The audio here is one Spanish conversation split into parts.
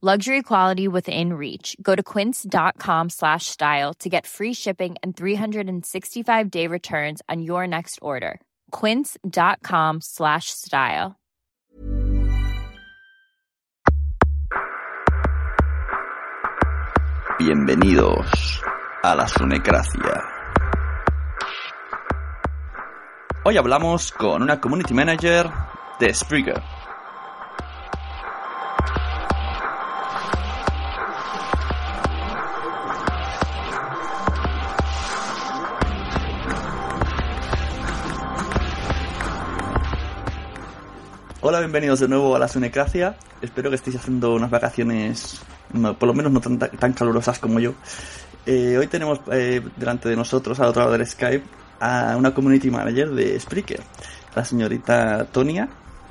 Luxury quality within reach. Go to quince.com slash style to get free shipping and 365 day returns on your next order. Quince.com slash style. Bienvenidos a la Sunecracia. Hoy hablamos con una community manager de Spreaker. Hola, bienvenidos de nuevo a la Sunecracia. Espero que estéis haciendo unas vacaciones, no, por lo menos no tan, tan calurosas como yo. Eh, hoy tenemos eh, delante de nosotros, al otro lado del Skype, a una community manager de Spreaker, la señorita Tonia,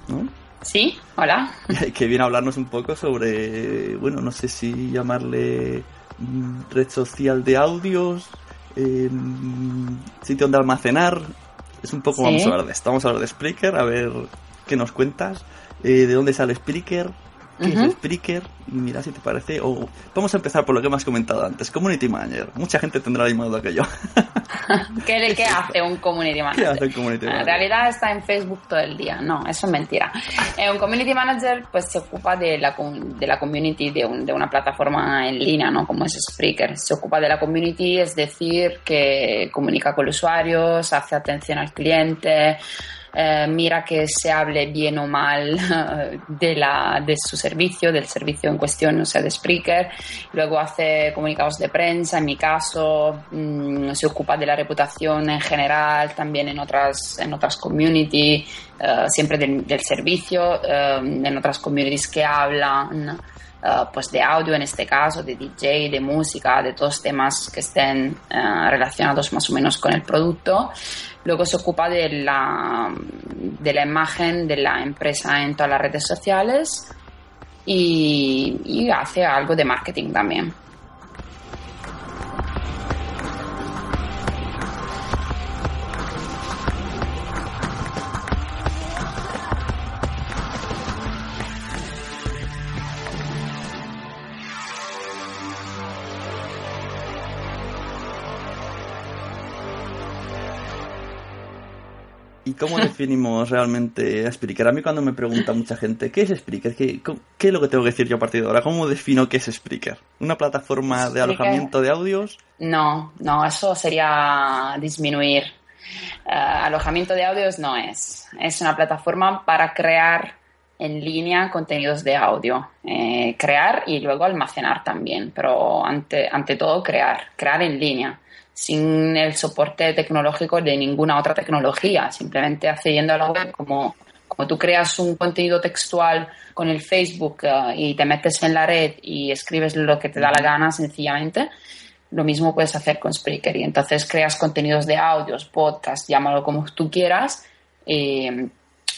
¿no? Sí, hola. que viene a hablarnos un poco sobre, bueno, no sé si llamarle mm, red social de audios, eh, sitio donde almacenar. Es un poco, Sí. vamos a hablar de esto. Vamos a hablar de Spreaker, a ver qué nos cuentas, eh, de dónde sale Spreaker, qué Ujú. es Spreaker, y mira si te parece. O vamos a empezar por lo que me has comentado antes, Community Manager. Mucha gente tendrá la misma duda que yo. ¿Qué, qué hace un community manager? ¿Qué hace un community En manager? realidad está en Facebook todo el día. No, eso es mentira. Eh, un community manager pues se ocupa de la, de la community de, un- de una plataforma en línea, ¿no? Como es Spreaker. Se ocupa de la community, es decir, que comunica con los usuarios, hace atención al cliente, eh, mira que se hable bien o mal de, la, de su servicio, del servicio en cuestión, o sea, de Spreaker. Luego hace comunicados de prensa, en mi caso, mm, se ocupa de la reputación en general, también en otras, en otras community, eh, siempre del, servicio, eh, en otras communities que hablan. pues de audio en este caso, de DJ, de música, de todos temas que estén relacionados más o menos con el producto. Luego se ocupa de la, de la imagen de la empresa en todas las redes sociales y, y hace algo de marketing también. Cómo definimos realmente a Spreaker? A mí cuando me pregunta mucha gente, ¿qué es Spreaker? ¿Qué, ¿Qué, es lo que tengo que decir yo a partir de ahora? ¿Cómo defino qué es Spreaker? ¿Una plataforma de alojamiento de audios? No, no, eso sería disminuir. Eh, alojamiento de audios no es. Es una plataforma para crear en línea contenidos de audio. Eh, crear y luego almacenar también, pero ante, ante todo crear, crear en línea sin el soporte tecnológico de ninguna otra tecnología, simplemente accediendo a la web como, como tú creas un contenido textual con el Facebook eh, y te metes en la red y escribes lo que te da la gana sencillamente, lo mismo puedes hacer con Spreaker. Y entonces creas contenidos de audios, podcasts, llámalo como tú quieras, eh,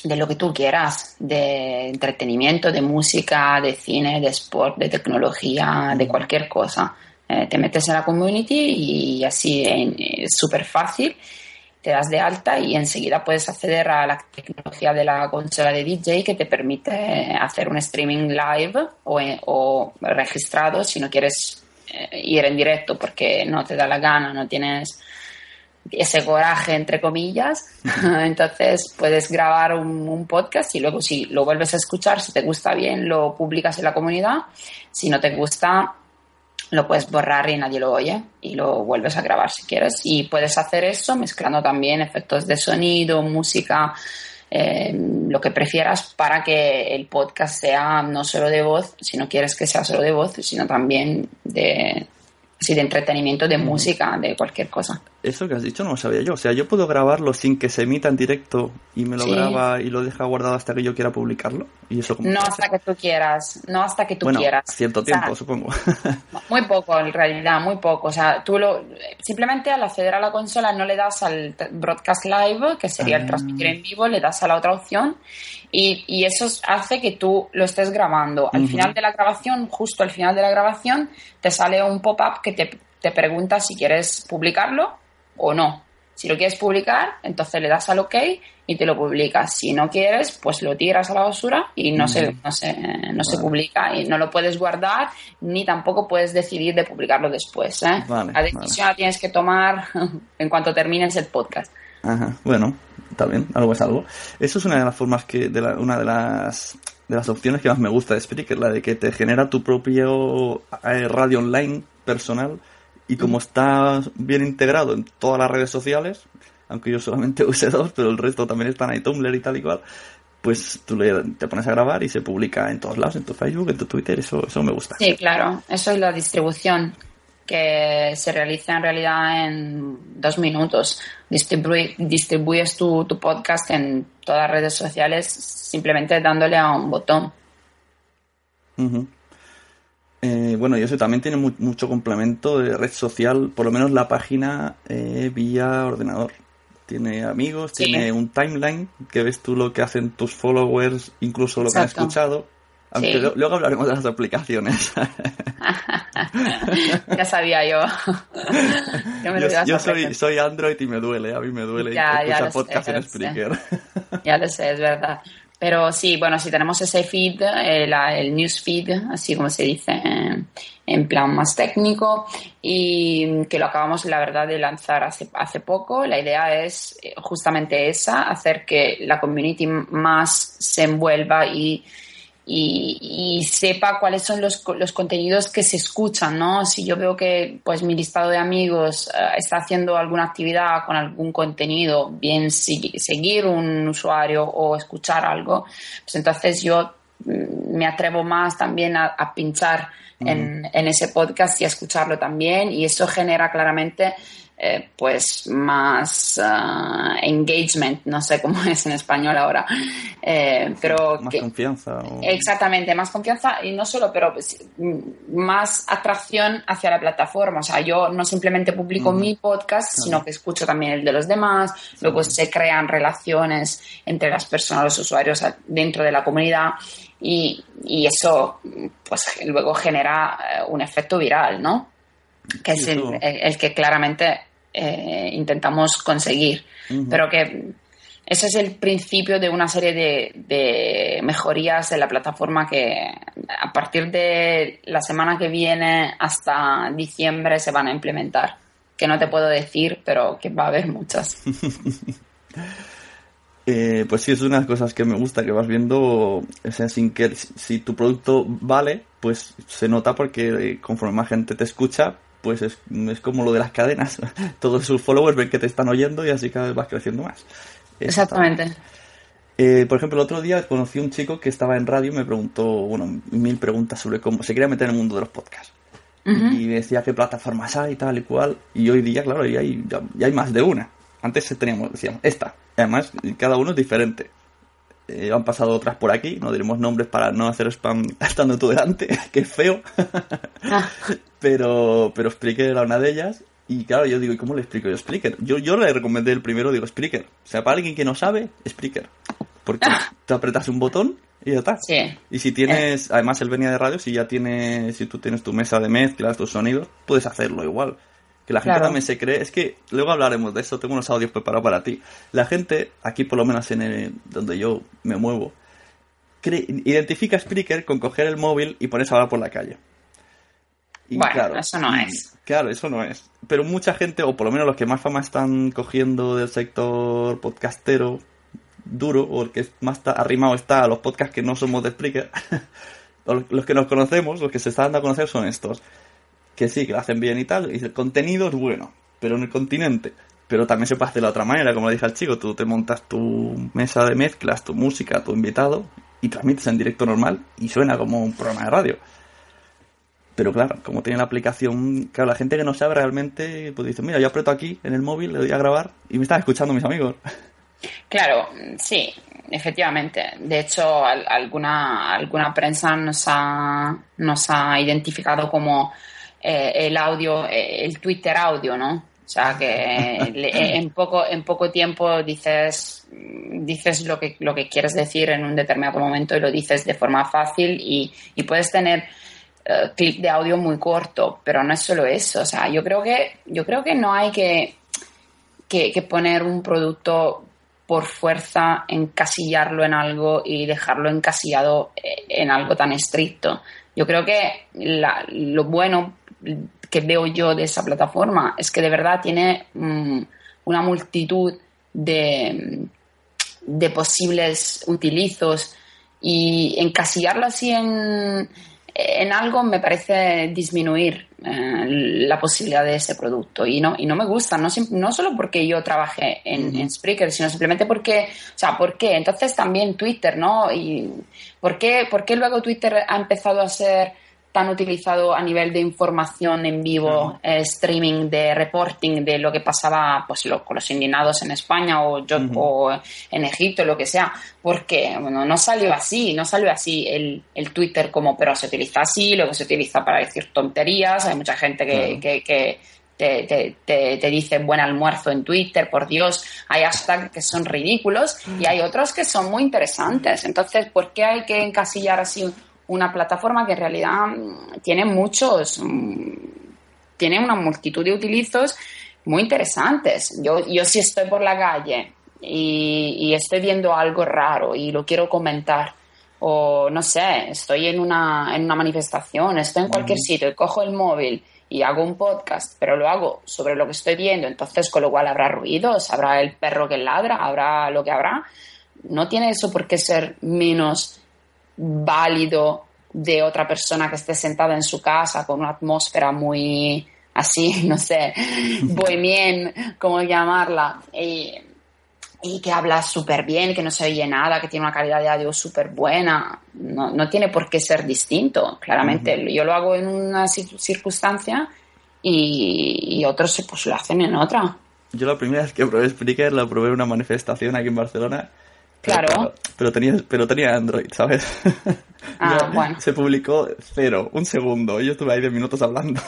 de lo que tú quieras, de entretenimiento, de música, de cine, de sport, de tecnología, de cualquier cosa. Eh, te metes en la community y así es súper fácil, te das de alta y enseguida puedes acceder a la tecnología de la consola de DJ que te permite hacer un streaming live o, o registrado si no quieres eh, ir en directo porque no te da la gana, no tienes ese coraje, entre comillas. Entonces puedes grabar un, un, podcast y luego si lo vuelves a escuchar, si te gusta bien, lo publicas en la comunidad. Si no te gusta, lo puedes borrar y nadie lo oye y lo vuelves a grabar si quieres. Y puedes hacer eso mezclando también efectos de sonido, música, eh, lo que prefieras para que el podcast sea no solo de voz, si no quieres que sea solo de voz, sino también de, sí, de entretenimiento, de música, de cualquier cosa. Eso que has dicho no lo sabía yo. O sea, yo puedo grabarlo sin que se emita en directo y me lo graba y lo deja guardado hasta que yo quiera publicarlo. ¿Y eso no hasta que tú quieras, no hasta que tú bueno, quieras. Cierto tiempo, supongo. muy poco, en realidad, muy poco. O sea, tú lo, simplemente al acceder a la consola no le das al broadcast live, que sería el ah. transmitir en vivo, le das a la otra opción y, y, eso hace que tú lo estés grabando. Al final de la grabación, justo al final de la grabación, te sale un pop-up que te, te pregunta si quieres publicarlo o no. Si lo quieres publicar, entonces le das al OK y te lo publicas. Si no quieres, pues lo tiras a la basura y no, se, no, se, no se publica y no lo puedes guardar ni tampoco puedes decidir de publicarlo después. ¿eh? la decisión la tienes que tomar en cuanto termines el podcast. Ajá, bueno, está bien, algo es algo. Eso es una de las formas que, de una de las, de las opciones que más me gusta de Spreaker, la de que te genera tu propio eh, radio online personal y como está bien integrado en todas las redes sociales, aunque yo solamente use dos, pero el resto también están ahí, Tumblr y tal y cual, pues tú le, te pones a grabar y se publica en todos lados, en tu Facebook, en tu Twitter, eso, eso me gusta. Sí, claro, eso es la distribución que se realiza en realidad en dos minutos. distribuyes tu, tu, podcast en todas las redes sociales simplemente dándole a un botón. Eh, bueno, y eso también tiene mucho complemento de red social, por lo menos la página eh, vía ordenador. Tiene amigos, tiene un timeline que ves tú lo que hacen tus followers, incluso lo que han escuchado aunque luego hablaremos de las aplicaciones. ya sabía yo. yo, soy, soy, Android y me duele, a mí me duele ya, escuchar podcast en Spreaker. Ya lo sé, es verdad. Pero sí, bueno, si tenemos ese feed, eh, el news feed, así como se dice en plan más técnico y que lo acabamos, la verdad, de lanzar hace, hace poco. La idea es eh, justamente esa, hacer que la community más se envuelva y y, sepa cuáles son los, los, contenidos que se escuchan, ¿no? Si yo veo que pues mi listado de amigos eh, está haciendo alguna actividad con algún contenido, bien seguir un usuario o escuchar algo, pues entonces yo mm, me atrevo más también a, pinchar en, en, ese podcast y a escucharlo también y eso genera claramente eh, pues más ah, engagement, no sé cómo es en español ahora, eh, pero más confianza. Exactamente, más confianza y no solo, pero pues, más atracción hacia la plataforma. O sea, yo no simplemente publico mi podcast, sino que escucho también el de los demás, luego se crean relaciones entre las personas, los usuarios dentro de la comunidad. Y, y eso pues luego genera eh, un efecto viral, ¿no? que es el, el, que claramente eh, intentamos conseguir. Pero que ese es el principio de una serie de, de, mejorías de la plataforma que a partir de la semana que viene hasta diciembre se van a implementar. Que no te puedo decir, pero que va a haber muchas. Eh, pues sí, es una de las cosas que me gusta, que vas viendo, o sea, sin que si tu producto vale, pues se nota porque eh, conforme más gente te escucha, pues es, es como lo de las cadenas. Todos sus followers ven que te están oyendo y así cada vez vas creciendo más. Exactamente. Eh, por ejemplo, el otro día conocí a un chico que estaba en radio y me preguntó, bueno, mil preguntas sobre cómo se quería meter en el mundo de los podcasts. Y me decía qué plataformas hay y tal y cual. Y hoy día, claro, ya hay, ya, hay más de una. Antes teníamos, decíamos, esta. Además, cada uno es diferente. Eh, han pasado otras por aquí, no diremos nombres para no hacer spam estando tú delante, que es feo. Ah. pero, pero Spreaker era una de ellas. Y claro, yo digo, ¿y cómo le explico yo Spreaker? Yo, yo le recomendé el primero, digo Spreaker. O sea, para alguien que no sabe, Spreaker. Porque ah. te apretas un botón y ya está. Sí. Y si tienes, además él venía de radio, si ya tienes, si tú tienes tu mesa de mezclas, tus sonidos, puedes hacerlo igual. Que la gente también se cree, es que luego hablaremos de eso, tengo unos audios preparados para ti. La gente, aquí por lo menos en el, donde yo me muevo, cree, identifica Spreaker con coger el móvil y ponerse a hablar por la calle. Y bueno, claro, eso no es. Claro, eso no es. Pero mucha gente, o por lo menos los que más fama están cogiendo del sector podcastero, duro o el que más arrimado está a los podcasts que no somos de Spreaker, los que nos conocemos, los que se están dando a conocer son estos. Que sí, que lo hacen bien y tal, y el contenido es bueno, pero en el continente. Pero también se puede hacer de la otra manera, como le dije al chico, tú te montas tu mesa de mezclas, tu música, tu invitado, y transmites en directo normal y suena como un programa de radio. Pero claro, como tiene la aplicación, claro, la gente que no sabe realmente, pues dice, mira, yo aprieto aquí en el móvil, le doy a grabar y me están escuchando mis amigos. Claro, sí, efectivamente. De hecho, alguna, alguna prensa nos ha, nos ha identificado como eh, el audio, eh, el Twitter audio, ¿no? O sea, que en poco, en poco tiempo dices, dices lo que, lo que quieres decir en un determinado momento y lo dices de forma fácil y, y puedes tener clip de audio muy corto, pero no es solo eso. O sea, yo creo que, yo creo que no hay que, que, poner un producto por fuerza encasillarlo en algo y dejarlo encasillado eh, en algo tan estricto. Yo creo que lo bueno que veo yo de esa plataforma es que de verdad tiene mm, una multitud de, de posibles utilizos y encasillarlo así en, en algo me parece disminuir eh, la posibilidad de ese producto y no, y no me gusta, no, no solo porque yo trabajé en, en, Spreaker, sino simplemente porque, o sea, ¿por qué? Entonces también Twitter, ¿no? Y ¿por qué, ¿por qué luego Twitter ha empezado a ser tan utilizado a nivel de información en vivo, eh, streaming, de reporting de lo que pasaba pues, lo, con los indignados en España o, yo, o en Egipto, lo que sea, porque bueno, no salió así, no salió así el, el, Twitter como, pero se utiliza así, luego se utiliza para decir tonterías, hay mucha gente que, que, que te, te, te, te, dice buen almuerzo en Twitter, por Dios, hay hashtags que son ridículos y hay otros que son muy interesantes. Entonces, ¿por qué hay que encasillar así una plataforma que en realidad mm, tiene muchos, mm, tiene una multitud de utilizos muy interesantes. Yo, yo si estoy por la calle y, estoy viendo algo raro y lo quiero comentar, o no sé, estoy en una, en una manifestación, estoy en cualquier sitio y cojo el móvil y hago un podcast, pero lo hago sobre lo que estoy viendo, entonces con lo cual habrá ruidos, habrá el perro que ladra, habrá lo que habrá. No tiene eso por qué ser menos válido de otra persona que esté sentada en su casa con una atmósfera muy así, no sé, bohemien, como llamarla, y, y que habla súper bien, que no se oye nada, que tiene una calidad de audio súper buena. No, no, tiene por qué ser distinto, claramente. Yo lo hago en una circunstancia y, y, otros pues lo hacen en otra. Yo la primera vez que probé Spreaker la probé en una manifestación aquí en Barcelona Claro. Pero, tenía, pero tenía Android, ¿sabes? Ah, bueno. Se publicó cero, un segundo. Yo estuve ahí de minutos hablando.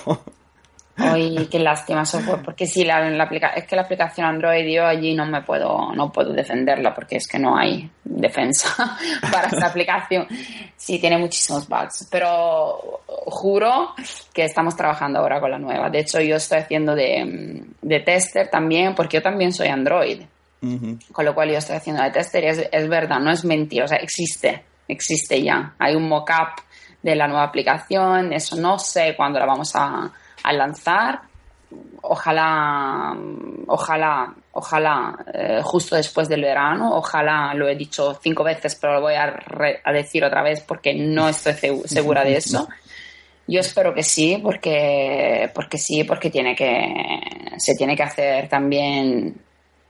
Ay, qué lástima software, porque sí, la, la es que la aplicación Android yo allí no me puedo, no puedo defenderla porque es que no hay defensa para esta aplicación. Sí, tiene muchísimos bugs, pero juro que estamos trabajando ahora con la nueva. De hecho, yo estoy haciendo de, de tester también, porque yo también soy Android. Con lo cual yo estoy haciendo de tester y es, verdad, no es mentira, o sea, existe, existe ya. Hay un mock-up de la nueva aplicación, eso no sé cuándo la vamos a, lanzar, ojalá, ojalá, ojalá, eh, justo después del verano, ojalá, lo he dicho cinco veces, pero lo voy a, a decir otra vez porque no estoy segu- segura de eso. Yo espero que sí, porque, porque sí, porque tiene que, se tiene que hacer también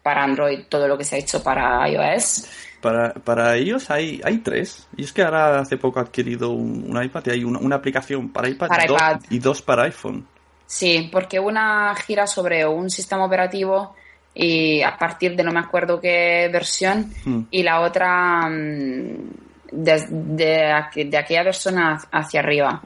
para Android todo lo que se ha hecho para iOS. Para, para ellos hay, hay tres. Y es que ahora hace poco he adquirido un, un iPad y hay una, una aplicación para iPad, Para y dos- iPad. y dos para iPhone. Sí, porque una gira sobre un sistema operativo y a partir de no me acuerdo qué versión Hmm. y la otra mm, de, de aqu- de aquella versión ha- hacia arriba.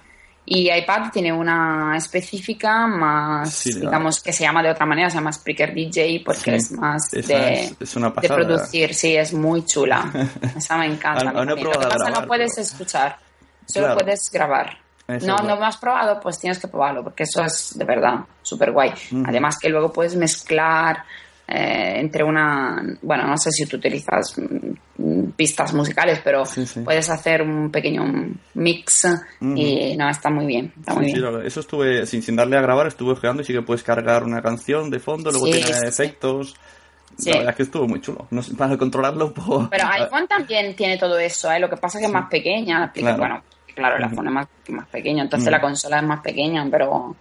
Y iPad tiene una específica más, Sí, digamos, que se llama de otra manera, se llama Spreaker DJ porque Sí, es más de, es- es una de pasada. producir. Sí, es muy chula. Esa me encanta. No pasa grabar, no puedes pero- escuchar, solo Claro. puedes grabar. Eso no, no lo has probado, pues tienes que probarlo, porque eso es de verdad súper guay. Además que luego puedes mezclar eh, entre una, bueno, no sé si tú utilizas mm, pistas musicales, pero Sí, sí. puedes hacer un pequeño mix y no, está muy bien, está muy Sí, bien. eso estuve, sin, sin darle a grabar, estuve ojeando y sí que puedes cargar una canción de fondo, luego tiene efectos. Sí. La verdad es que estuvo muy chulo. No sé, para controlarlo un poco. Pero iPhone también tiene todo eso, ¿eh? lo que pasa es que es más pequeña. Claro. Bueno, claro, el iPhone es más, más pequeño, entonces la consola es más pequeña, pero,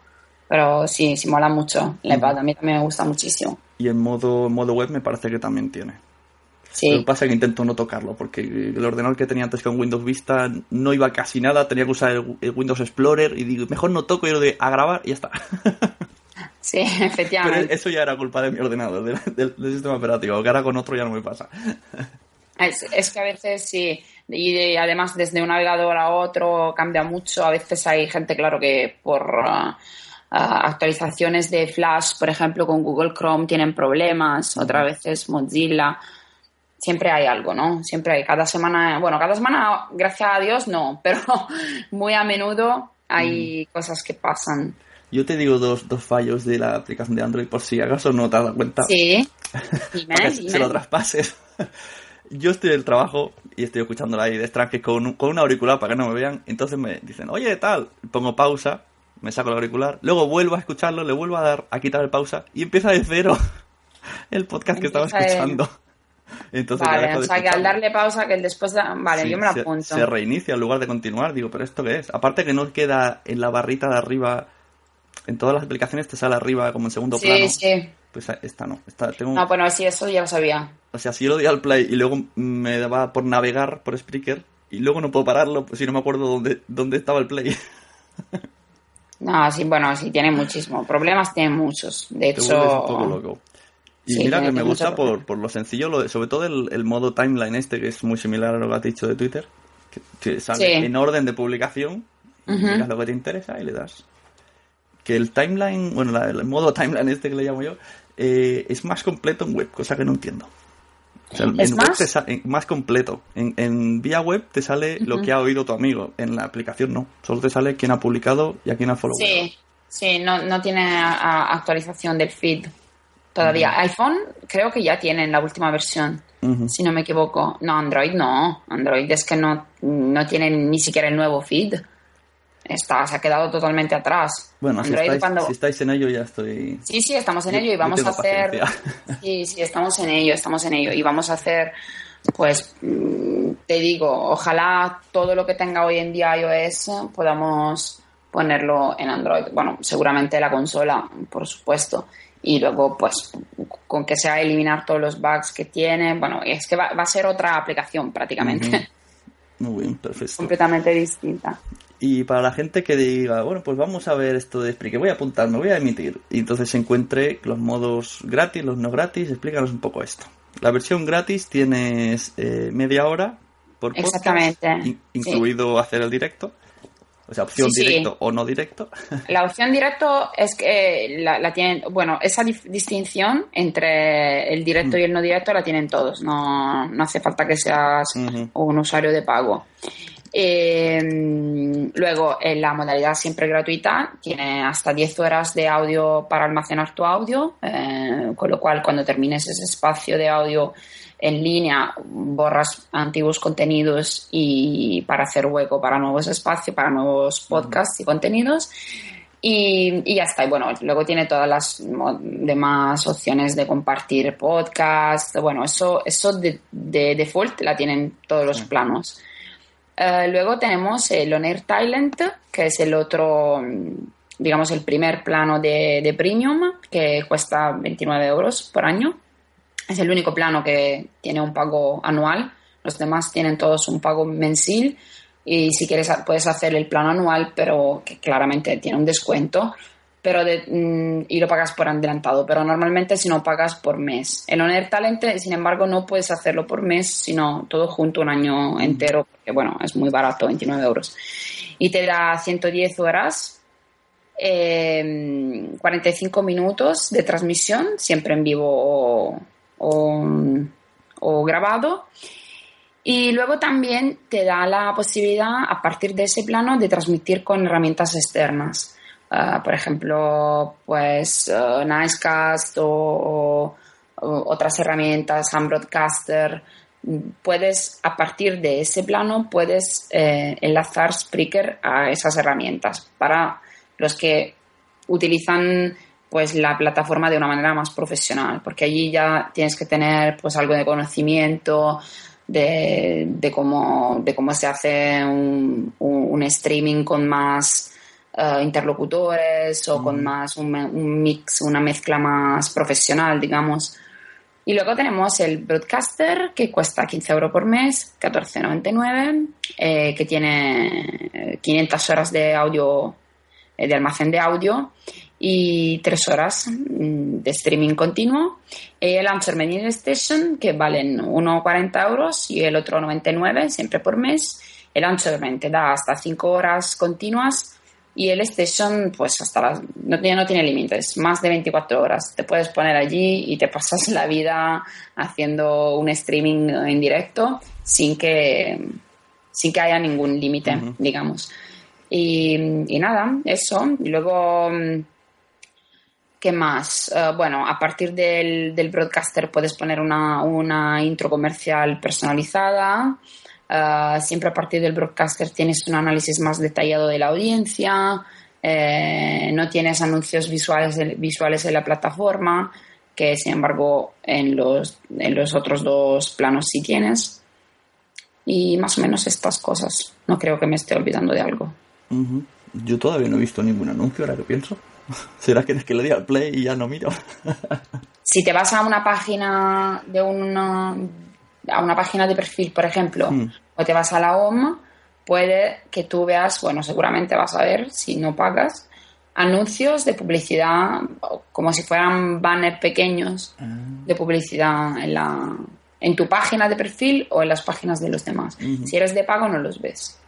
pero sí, sí mola mucho. El iPad a mí también me gusta muchísimo. Y en modo, en modo web me parece que también tiene. Lo Sí. que pasa es que intento no tocarlo, porque el ordenador que tenía antes con Windows Vista no iba casi nada, tenía que usar el, el Windows Explorer y digo, mejor no toco y lo de a grabar y ya está. Sí, Pero efectivamente. eso ya era culpa de mi ordenador, del, del- del sistema operativo, que ahora con otro ya no me pasa. Es, es que a veces sí, y de- además desde un navegador a otro cambia mucho. A veces hay gente, claro, que por actualizaciones de Flash, por ejemplo, con Google Chrome tienen problemas, otras veces Mozilla. Siempre hay algo, ¿no? Siempre hay. Cada semana, bueno, cada semana, gracias a Dios, no, pero muy a menudo hay cosas que pasan. Yo te digo dos, dos fallos de la aplicación de Android por si acaso no te has dado cuenta. Sí. Dime, se lo traspases. Yo estoy en el trabajo y estoy escuchándola ahí de extranjero con, un- con un auricular para que no me vean. Entonces me dicen, oye, tal. Pongo pausa, me saco el auricular, luego vuelvo a escucharlo, le vuelvo a dar a quitar el pausa y empieza de cero el podcast que estaba Empieza escuchando. Entonces Vale, o sea que al darle pausa, que el después de... Vale, Sí, yo me lo apunto. Se, reinicia en lugar de continuar. Digo, ¿pero esto qué es? Aparte que no queda en la barrita de arriba. En todas las aplicaciones te sale arriba como en segundo Sí, plano. sí. Pues esta no. Esta, tengo, No, bueno, sí, eso ya lo sabía. O sea, si yo lo di al play y luego me daba por navegar por Spreaker y luego no puedo pararlo pues si no me acuerdo dónde, dónde estaba el play. No, sí, bueno, sí, tiene muchísimo. Problemas tiene muchos. De hecho, vuelves un poco loco. Y Sí, mira que me gusta por, por lo sencillo, lo de- sobre todo el, el modo timeline este, que es muy similar a lo que has dicho de Twitter, que, que sale Sí. en orden de publicación, Ujú. miras lo que te interesa y le das. Que el timeline, bueno, la- el modo timeline este que le llamo yo, eh, es más completo en web, cosa que no entiendo. O sea, ¿Es más? más completo. En, en vía web te sale lo que ha oído tu amigo. En la aplicación no. Solo te sale quién ha publicado y a quién ha followed. sí, sí, no, no tiene a- actualización del feed todavía. iPhone creo que ya tiene en la última versión, si no me equivoco. No, Android no. Android es que no, no tiene ni siquiera el nuevo feed. Está, se ha quedado totalmente atrás. Bueno, si estáis, cuando- si estáis en ello ya estoy... Sí, sí, estamos en Yo- ello y vamos a hacer. paciencia. Sí, sí, estamos en ello, estamos en ello y vamos a hacer, pues, mm, te digo, ojalá todo lo que tenga hoy en día iOS podamos ponerlo en Android. Bueno, seguramente la consola, por supuesto. Y luego, pues, con que sea eliminar todos los bugs que tiene. Bueno, es que va, va a ser otra aplicación prácticamente. Muy bien, perfecto. completamente distinta. Y para la gente que diga, bueno, pues vamos a ver esto de Spreaker, voy a apuntar, me voy a emitir. Y entonces se encuentre los modos gratis, los no gratis, explícanos un poco esto. La versión gratis tienes eh, media hora por podcast, Exactamente, in- sí. incluido hacer el directo. O sea, opción Sí, sí. directo o no directo. La opción directo es que la, la tienen, bueno, esa distinción entre el directo y el no directo la tienen todos, no, no hace falta que seas un usuario de pago. Eh, luego, en la modalidad siempre gratuita, tiene hasta 10 horas de audio para almacenar tu audio, eh, con lo cual cuando termines ese espacio de audio en línea, borras antiguos contenidos y para hacer hueco para nuevos espacios, para nuevos podcasts y contenidos. Y, y, ya está. Y bueno, luego tiene todas las demás opciones de compartir podcast. Bueno, eso, eso de, de default la tienen todos los planos. Uh, luego tenemos el On Air Talent, que es el otro, digamos, el primer plano de, de premium, que cuesta 29 euros por año. Es el único plano que tiene un pago anual. Los demás tienen todos un pago mensil y si quieres puedes hacer el plano anual, pero que claramente tiene un descuento pero de, mm, y lo pagas por adelantado, pero normalmente si no pagas por mes. En Honor Talent, sin embargo, no puedes hacerlo por mes, sino todo junto un año entero, porque bueno, es muy barato, 29 euros. Y te da 110 horas, 45 em, minutos de transmisión, siempre en vivo o, grabado. Y luego también te da la posibilidad, a partir de ese plano, de transmitir con herramientas externas. Ah, por ejemplo, pues uh, Nicecast o, otras herramientas, Sam Broadcaster. Puedes, a partir de ese plano, puedes eh, enlazar Spreaker a esas herramientas para los que utilizan pues la plataforma de una manera más profesional, porque allí ya tienes que tener pues algo de conocimiento de, de cómo, de cómo se hace un, un streaming con más uh, interlocutores o con más un, un, mix, una mezcla más profesional, digamos. Y luego tenemos el Broadcaster, que cuesta 15 euros por mes, 14,99, eh, que tiene 500 horas de audio, eh, de almacén de audio y 3 horas mm, de streaming continuo. Y el Launcher Media Station, que valen 1,40 euros y el otro 99, siempre por mes. El Launcher te da hasta 5 horas continuas y el Station, pues hasta las. No, no tiene límites, más de 24 horas. Te puedes poner allí y te pasas la vida haciendo un streaming en directo sin que, sin que haya ningún límite, digamos. Y, y, nada, eso. Y luego. ¿Qué más? Uh, bueno, a partir del, del, broadcaster puedes poner una, una intro comercial personalizada. Uh, siempre a partir del broadcaster tienes un análisis más detallado de la audiencia, eh, no tienes anuncios visuales, visuales en la plataforma, que sin embargo en los, en los otros dos planos sí tienes. Y más o menos estas cosas. No creo que me esté olvidando de algo. Yo todavía no he visto ningún anuncio, ahora que pienso. ¿Será que es que le di al play y ya no miro? si te vas a una página de una, a una página de perfil, por ejemplo, mm. o te vas a la home, puede que tú veas, bueno, seguramente vas a ver, si no pagas, anuncios de publicidad, como si fueran banners pequeños ah. de publicidad en, la, en tu página de perfil o en las páginas de los demás. Si eres de pago, no los ves.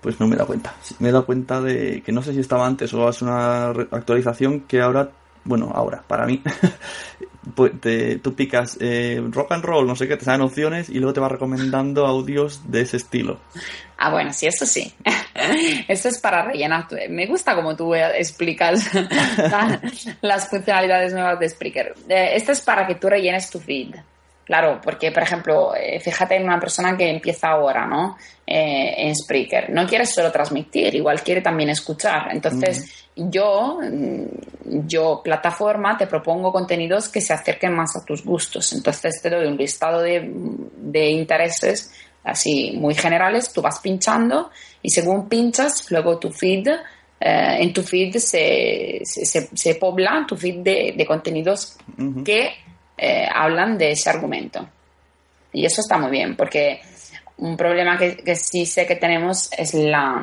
Pues no me he dado cuenta. Me he dado cuenta de que no sé si estaba antes o es una actualización que ahora bueno, ahora, para mí, pues tú picas eh, rock and roll, no sé qué, te salen opciones y luego te va recomendando audios de ese estilo. Ah, bueno, sí, eso sí. Esto es para rellenar. Me gusta como tú explicas las funcionalidades nuevas de Spreaker. Eh, esto es para que tú rellenes tu feed. Claro, porque, por ejemplo, eh, fíjate en una persona que empieza ahora, ¿no? Eh, en Spreaker. No quiere solo transmitir, igual quiere también escuchar. Entonces, yo, mm, yo, plataforma, te propongo contenidos que se acerquen más a tus gustos. Entonces, te doy un listado de, de intereses así muy generales, tú vas pinchando y según pinchas, luego tu feed eh, en tu feed se, se, se, pobla tu feed de, de contenidos que eh, hablan de ese argumento. Y eso está muy bien, porque un problema que, sí sé que tenemos es la,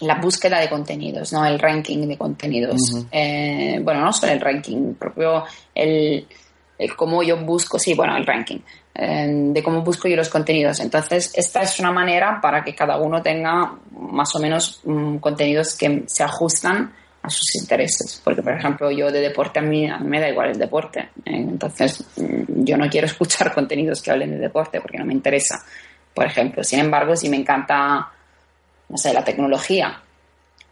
la, búsqueda de contenidos, ¿no? El ranking de contenidos. Eh, bueno, no solo el ranking, propio el, el, cómo yo busco, sí, bueno, el ranking, eh, de cómo busco yo los contenidos. Entonces, esta es una manera para que cada uno tenga más o menos mm, contenidos que se ajustan a sus intereses. Porque, por ejemplo, yo de deporte a mí, me da igual el deporte. ¿eh? Entonces, mm, yo no quiero escuchar contenidos que hablen de deporte porque no me interesa. Por ejemplo, sin embargo, si me encanta, no sé, la tecnología.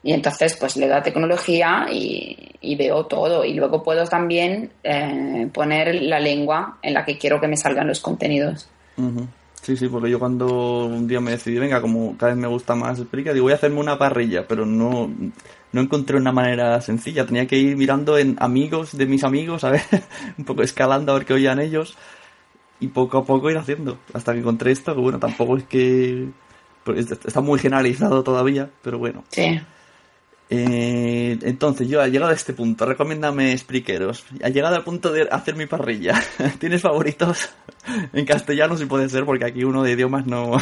Y entonces, pues le da tecnología y, veo todo. Y luego puedo también eh, poner la lengua en la que quiero que me salgan los contenidos. Sí, sí, porque yo cuando un día me decidí, venga, como cada vez me gusta más el digo, voy a hacerme una parrilla, pero no, no encontré una manera sencilla. Tenía que ir mirando en amigos de mis amigos, a ver, un poco escalando a ver qué oían ellos. Y poco a poco ir haciendo. Hasta que encontré esto, que bueno, tampoco es que. pues, Está muy generalizado todavía, pero bueno. Sí. Eh, entonces, yo, al llegado a este punto, recomiéndame Spreakeros. Al llegado al punto de hacer mi parrilla, ¿tienes favoritos? en castellano si puede ser, porque aquí uno de idiomas no.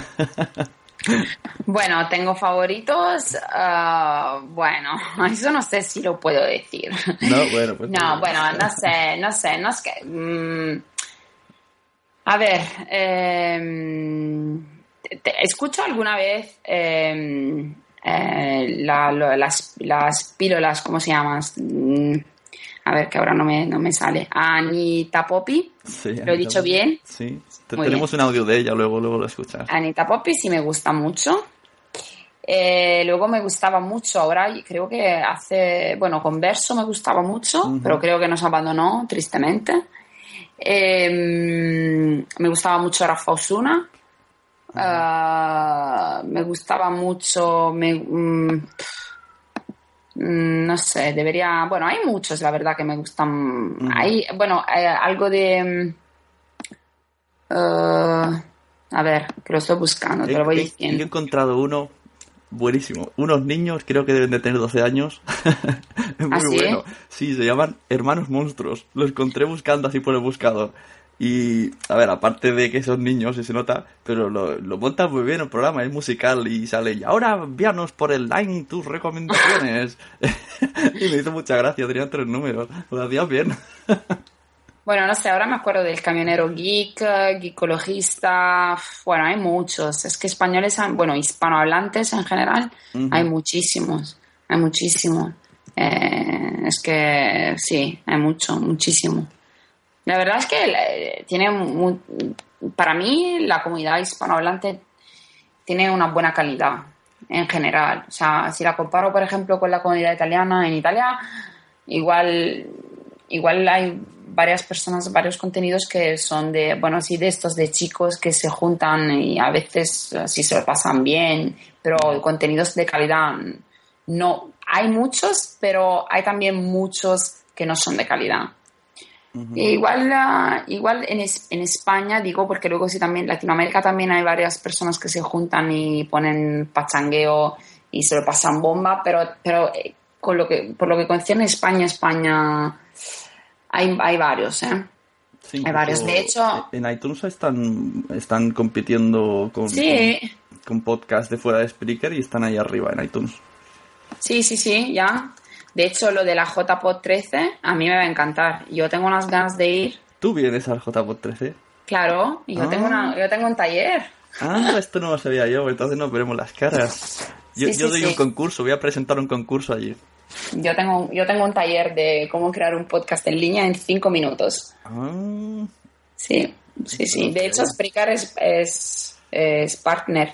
Bueno, tengo favoritos. ah, bueno, eso no sé si lo puedo decir. no, bueno, pues. No, bueno, no sé, no sé, no es que... mm, a ver, te- te- escucho alguna vez em, eh, la- las, las pílulas, ¿cómo se llaman? A ver, que ahora no me, no me sale. Anita Poppy. Sí, ¿Lo he dicho bien? Sí, Muy tenemos un audio de ella, luego, luego lo escuchas. Anita Poppy sí me gusta mucho. Eh, luego me gustaba mucho, ahora creo que hace, bueno, Converso me gustaba mucho, pero creo que nos abandonó tristemente. Eh, me gustaba mucho Rafa Osuna. Ah, me gustaba mucho, me, mm, no sé, debería, bueno, hay muchos, la verdad, que me gustan. Hay, bueno, eh, algo de... mm, eh, a ver, que lo estoy buscando, te lo voy diciendo. he encontrado uno buenísimo. Unos niños, creo que deben de tener 12 años. es muy ¿Ah, sí? bueno. Sí, se llaman Hermanos Monstruos. Lo encontré buscando así por el buscador. Y, a ver, aparte de que son niños, y se nota, pero lo, lo montan muy bien el programa, es musical y sale. Y ahora envíanos por el line tus recomendaciones. y me hizo mucha gracia, tenía tres números. Lo hacías bien. Bueno, no sé, ahora me acuerdo del camionero geek, geekologista, bueno, hay muchos. Es que españoles, han- bueno, hispanohablantes en general, hay muchísimos, hay muchísimos. Eh, es que sí, hay mucho, muchísimo. La verdad es que eh, tiene, para mí, la comunidad hispanohablante tiene una buena calidad en general. O sea, si la comparo, por ejemplo, con la comunidad italiana, en Italia, igual, igual hay varias personas, varios contenidos que son de, bueno, sí, de estos de chicos que se juntan y a veces sí se lo pasan bien, pero contenidos de calidad no. Hay muchos, pero hay también muchos que no son de calidad. E Igual, ah, igual en, es- en España, digo, porque luego sí también, Latinoamérica también hay varias personas que se juntan y ponen pachangueo y se lo pasan bomba, pero, pero eh, con lo que, por lo que concierne España, España, hay, hay varios, ¿eh? Sí, Hay varios. De hecho- En iTunes están, están compitiendo con, Sí, con, con podcasts de fuera de Spreaker y están ahí arriba en iTunes. sí, sí, sí, ya. De hecho, lo de la JPod 13 a mí me va a encantar. Yo tengo unas ganas de ir, ¿Tú vienes al JPod 13? claro, y yo, Ah. tengo, una, yo tengo un taller. Ah, esto no lo sabía yo, entonces nos veremos las caras. Yo, Sí, sí, yo doy sí. un concurso, voy a presentar un concurso allí. Yo tengo, yo tengo un taller de cómo crear un podcast en línea en cinco minutos. Ah, Sí, sí, sí. De hecho, Spreaker es, es, es partner.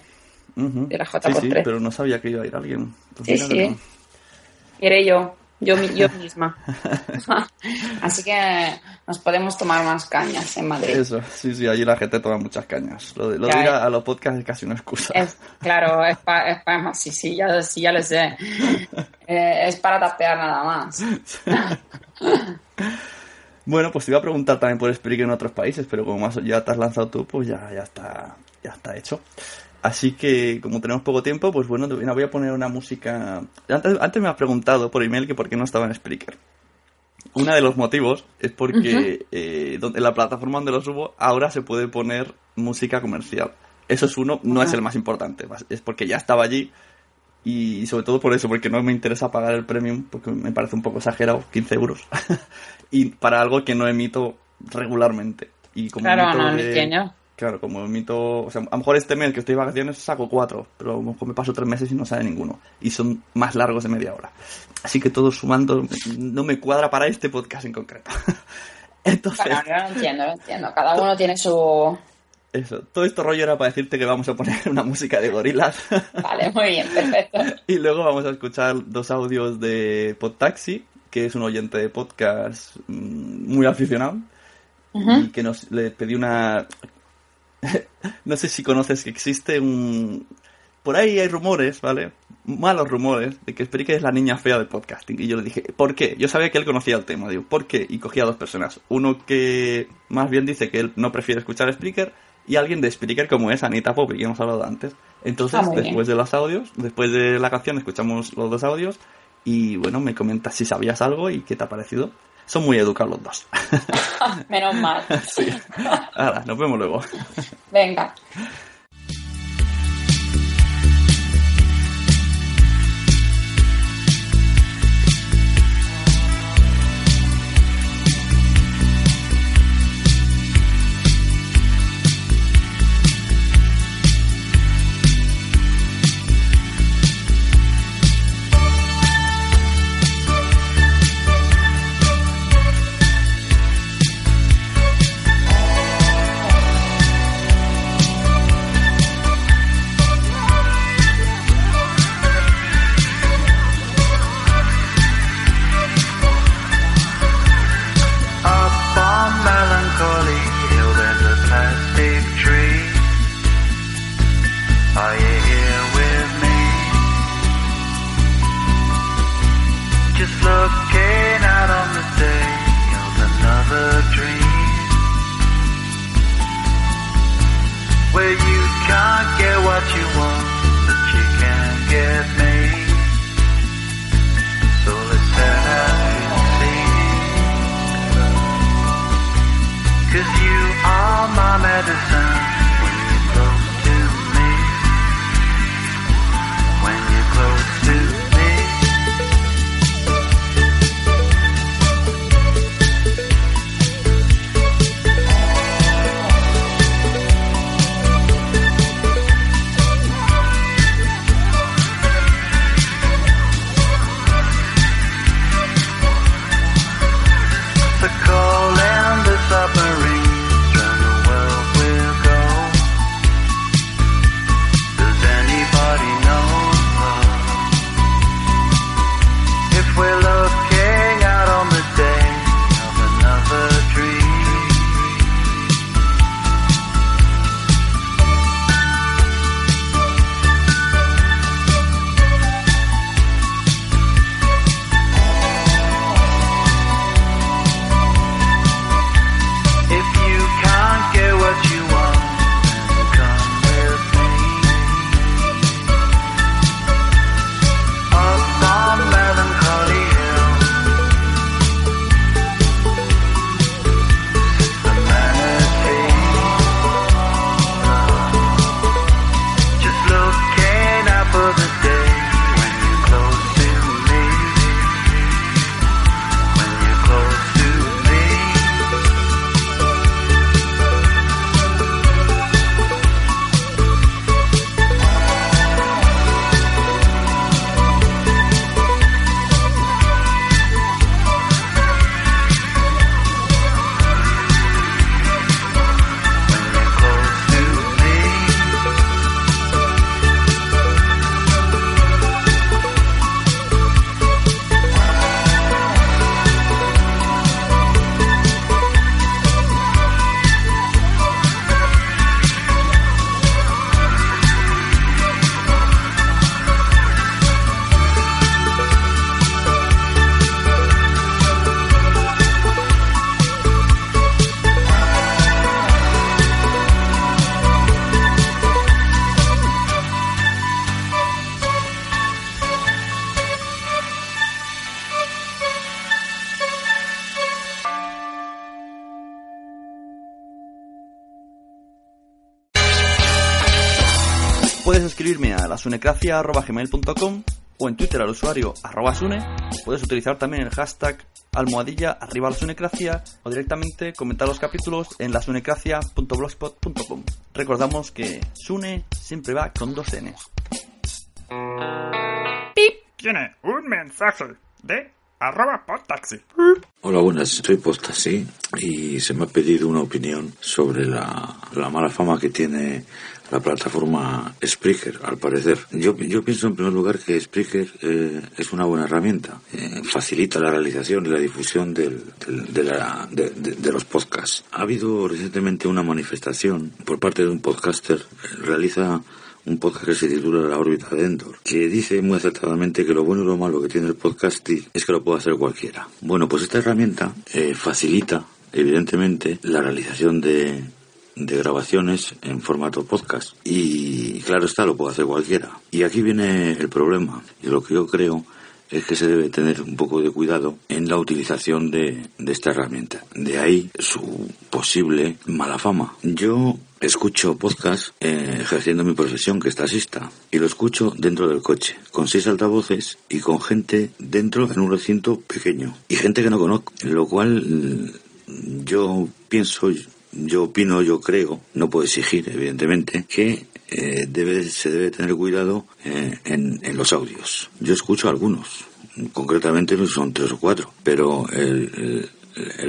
De la Sí, JPod sí, 13. pero no sabía que iba a ir alguien. Pues Sí, sí. Iré yo, yo, yo misma. Así que nos podemos tomar unas cañas en Madrid. Eso, sí, sí, allí la gente toma muchas cañas. Lo lo de Ya, ir a, eh. a los podcasts es casi una excusa. Es- claro, es para... sí, sí, ya, sí, ya lo sé. Eh, es para tapear nada más. Bueno, pues te iba a preguntar también por Spreaker en otros países, pero como más ya te has lanzado tú, pues ya, ya está, ya está hecho. Así que, como tenemos poco tiempo, pues bueno, voy a poner una música. Antes, antes me has preguntado por email que por qué no estaba en Spreaker. Uno de los motivos es porque eh, donde, en la plataforma donde lo subo ahora se puede poner música comercial. Eso es uno, no es el más importante, es porque ya estaba allí y sobre todo por eso, porque no me interesa pagar el premium, porque me parece un poco exagerado, 15 euros. y para algo que no emito regularmente. Y como Claro, no, de- entiendo. Claro, como emito, o sea, a lo mejor este mes que estoy de vacaciones saco cuatro, pero a lo mejor me paso tres meses y no sale ninguno. Y son más largos de media hora. Así que todo sumando no me cuadra para este podcast en concreto. Entonces, Bueno, yo lo entiendo, lo entiendo. Cada uno tiene su... eso, todo esto rollo era para decirte que vamos a poner una música de gorilas. Vale, muy bien, perfecto. Y luego vamos a escuchar dos audios de Podtaxi, que es un oyente de podcast mm, muy aficionado. Y que nos le pedí una. no sé si conoces que existe un. Por ahí hay rumores, ¿vale? malos rumores de que Spreaker es la niña fea del podcasting. Y yo le dije, ¿por qué? Yo sabía que él conocía el tema. Digo, ¿por qué? Y cogía a dos personas. Uno que más bien dice que él no prefiere escuchar Spreaker y alguien de Spreaker como es Anita Poppy, que hemos hablado antes. Entonces, Ah, después de los audios, después de la canción, escuchamos los dos audios y bueno, me comentas si sabías algo y qué te ha parecido. Son muy educados los dos. Menos mal. sí. Ahora, nos vemos luego. Venga. A lasunecracia.gmail.com o en Twitter al usuario arroba sune. Puedes utilizar también el hashtag almohadilla arriba la sunecracia o directamente comentar los capítulos en lasunecracia.blogspot.com. Recordamos que Sune siempre va con dos Ns. Tiene un mensaje de arroba podtaxi. Hola, buenas, soy Postasi y se me ha pedido una opinión sobre la, la mala fama que tiene la plataforma Spreaker, al parecer. Yo, yo pienso en primer lugar que Spreaker eh, es una buena herramienta, eh, facilita la realización y la difusión del- de los podcasts. Ha habido recientemente una manifestación por parte de un podcaster, eh, realiza un podcast que se titula La órbita de Endor, que dice muy acertadamente que lo bueno y lo malo que tiene el podcasting es que lo puede hacer cualquiera. Bueno, pues esta herramienta eh, facilita, evidentemente, la realización de, de grabaciones en formato podcast. Y claro está, lo puede hacer cualquiera. Y aquí viene el problema. Y lo que yo creo es que se debe tener un poco de cuidado en la utilización de, de esta herramienta. De ahí su posible mala fama. Yo escucho podcast eh, ejerciendo mi profesión, que es taxista, y lo escucho dentro del coche, con seis altavoces y con gente dentro en un recinto pequeño, y gente que no conozco, lo cual yo pienso, yo opino, yo creo, no puedo exigir, evidentemente, que eh, debe, se debe tener cuidado eh, en, en los audios. Yo escucho algunos, concretamente son tres o cuatro, pero el,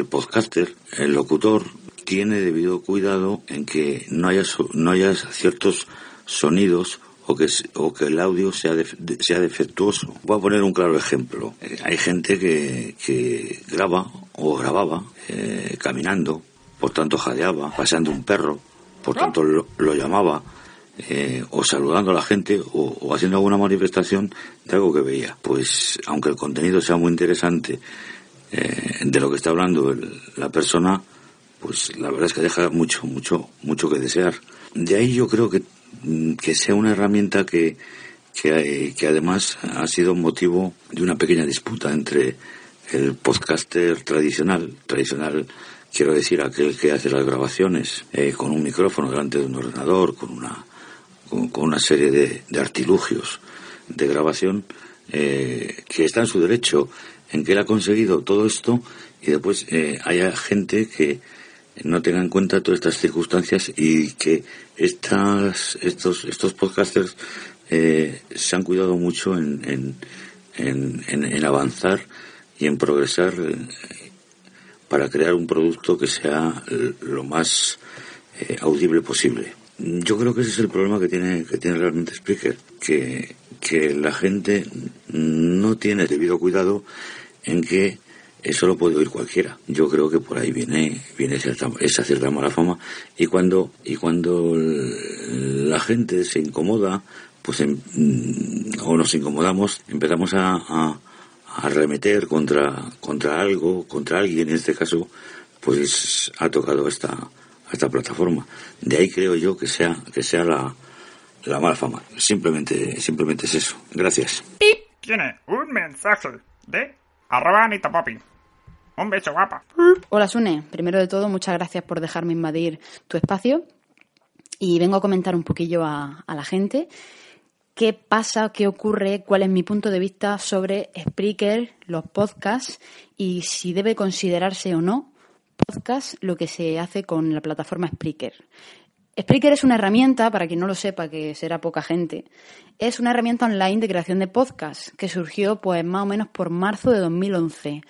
podcaster, el locutor, tiene debido cuidado en que no haya, no haya ciertos sonidos o que, o que el audio sea, sea defectuoso. Voy a poner un claro ejemplo. Eh, hay gente que, que graba o grababa eh, caminando, por tanto jadeaba, paseando un perro, por tanto lo, lo llamaba, eh, o saludando a la gente o, haciendo alguna manifestación de algo que veía. Pues aunque el contenido sea muy interesante eh, de lo que está hablando el- la persona, pues la verdad es que deja mucho, mucho, mucho que desear. De ahí yo creo que, mm, que sea una herramienta que, que, eh, que además ha sido motivo de una pequeña disputa entre el podcaster tradicional, tradicional quiero decir aquel que hace las grabaciones eh, con un micrófono delante de un ordenador, con una, con, una serie de, artilugios de grabación, eh, que está en su derecho en que él ha conseguido todo esto y después eh, haya gente que no tenga en cuenta todas estas circunstancias y que estas, estos, estos podcasters eh, se han cuidado mucho en, en, en, en- en avanzar y en progresar eh, para crear un producto que sea lo más eh, audible posible. Yo creo que ese es el problema que tiene, que tiene realmente Spreaker, que, que la gente no tiene debido cuidado en que eso lo puede oír cualquiera. Yo creo que por ahí viene, viene esa cierta mala fama. Y cuando, y cuando la gente se incomoda, pues em- mm, o nos incomodamos, empezamos a arremeter contra, contra algo, contra alguien, en este caso, pues ha tocado esta, a esta plataforma. De ahí creo yo que sea, que sea la, la mala fama. Simplemente, simplemente es eso. Gracias. Tiene un mensaje de arroba Anita Poppy. Un beso guapa. Hola Sune, primero de todo muchas gracias por dejarme invadir tu espacio y vengo a comentar un poquillo a, a la gente qué pasa, qué ocurre, cuál es mi punto de vista sobre Spreaker, los podcasts y si debe considerarse o no podcast lo que se hace con la plataforma Spreaker. Spreaker es una herramienta, para quien no lo sepa, que será poca gente, es una herramienta online de creación de podcast que surgió pues más o menos por marzo de 2011.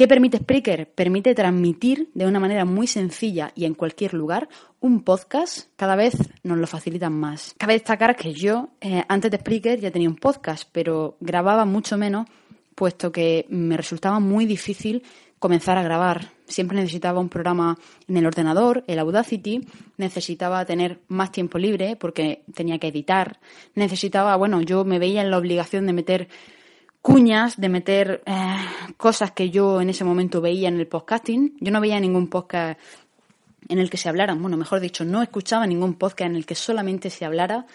¿Qué permite Spreaker? Permite transmitir de una manera muy sencilla y en cualquier lugar un podcast. Cada vez nos lo facilitan más. Cabe destacar que yo, eh, antes de Spreaker, ya tenía un podcast, pero grababa mucho menos, puesto que me resultaba muy difícil comenzar a grabar. Siempre necesitaba un programa en el ordenador, el Audacity, necesitaba tener más tiempo libre porque tenía que editar, necesitaba, bueno, yo me veía en la obligación de meter cuñas, de meter eh, cosas que yo en ese momento veía en el podcasting. Yo no veía ningún podcast en el que se hablaran, bueno, mejor dicho, no escuchaba ningún podcast en el que solamente se hablara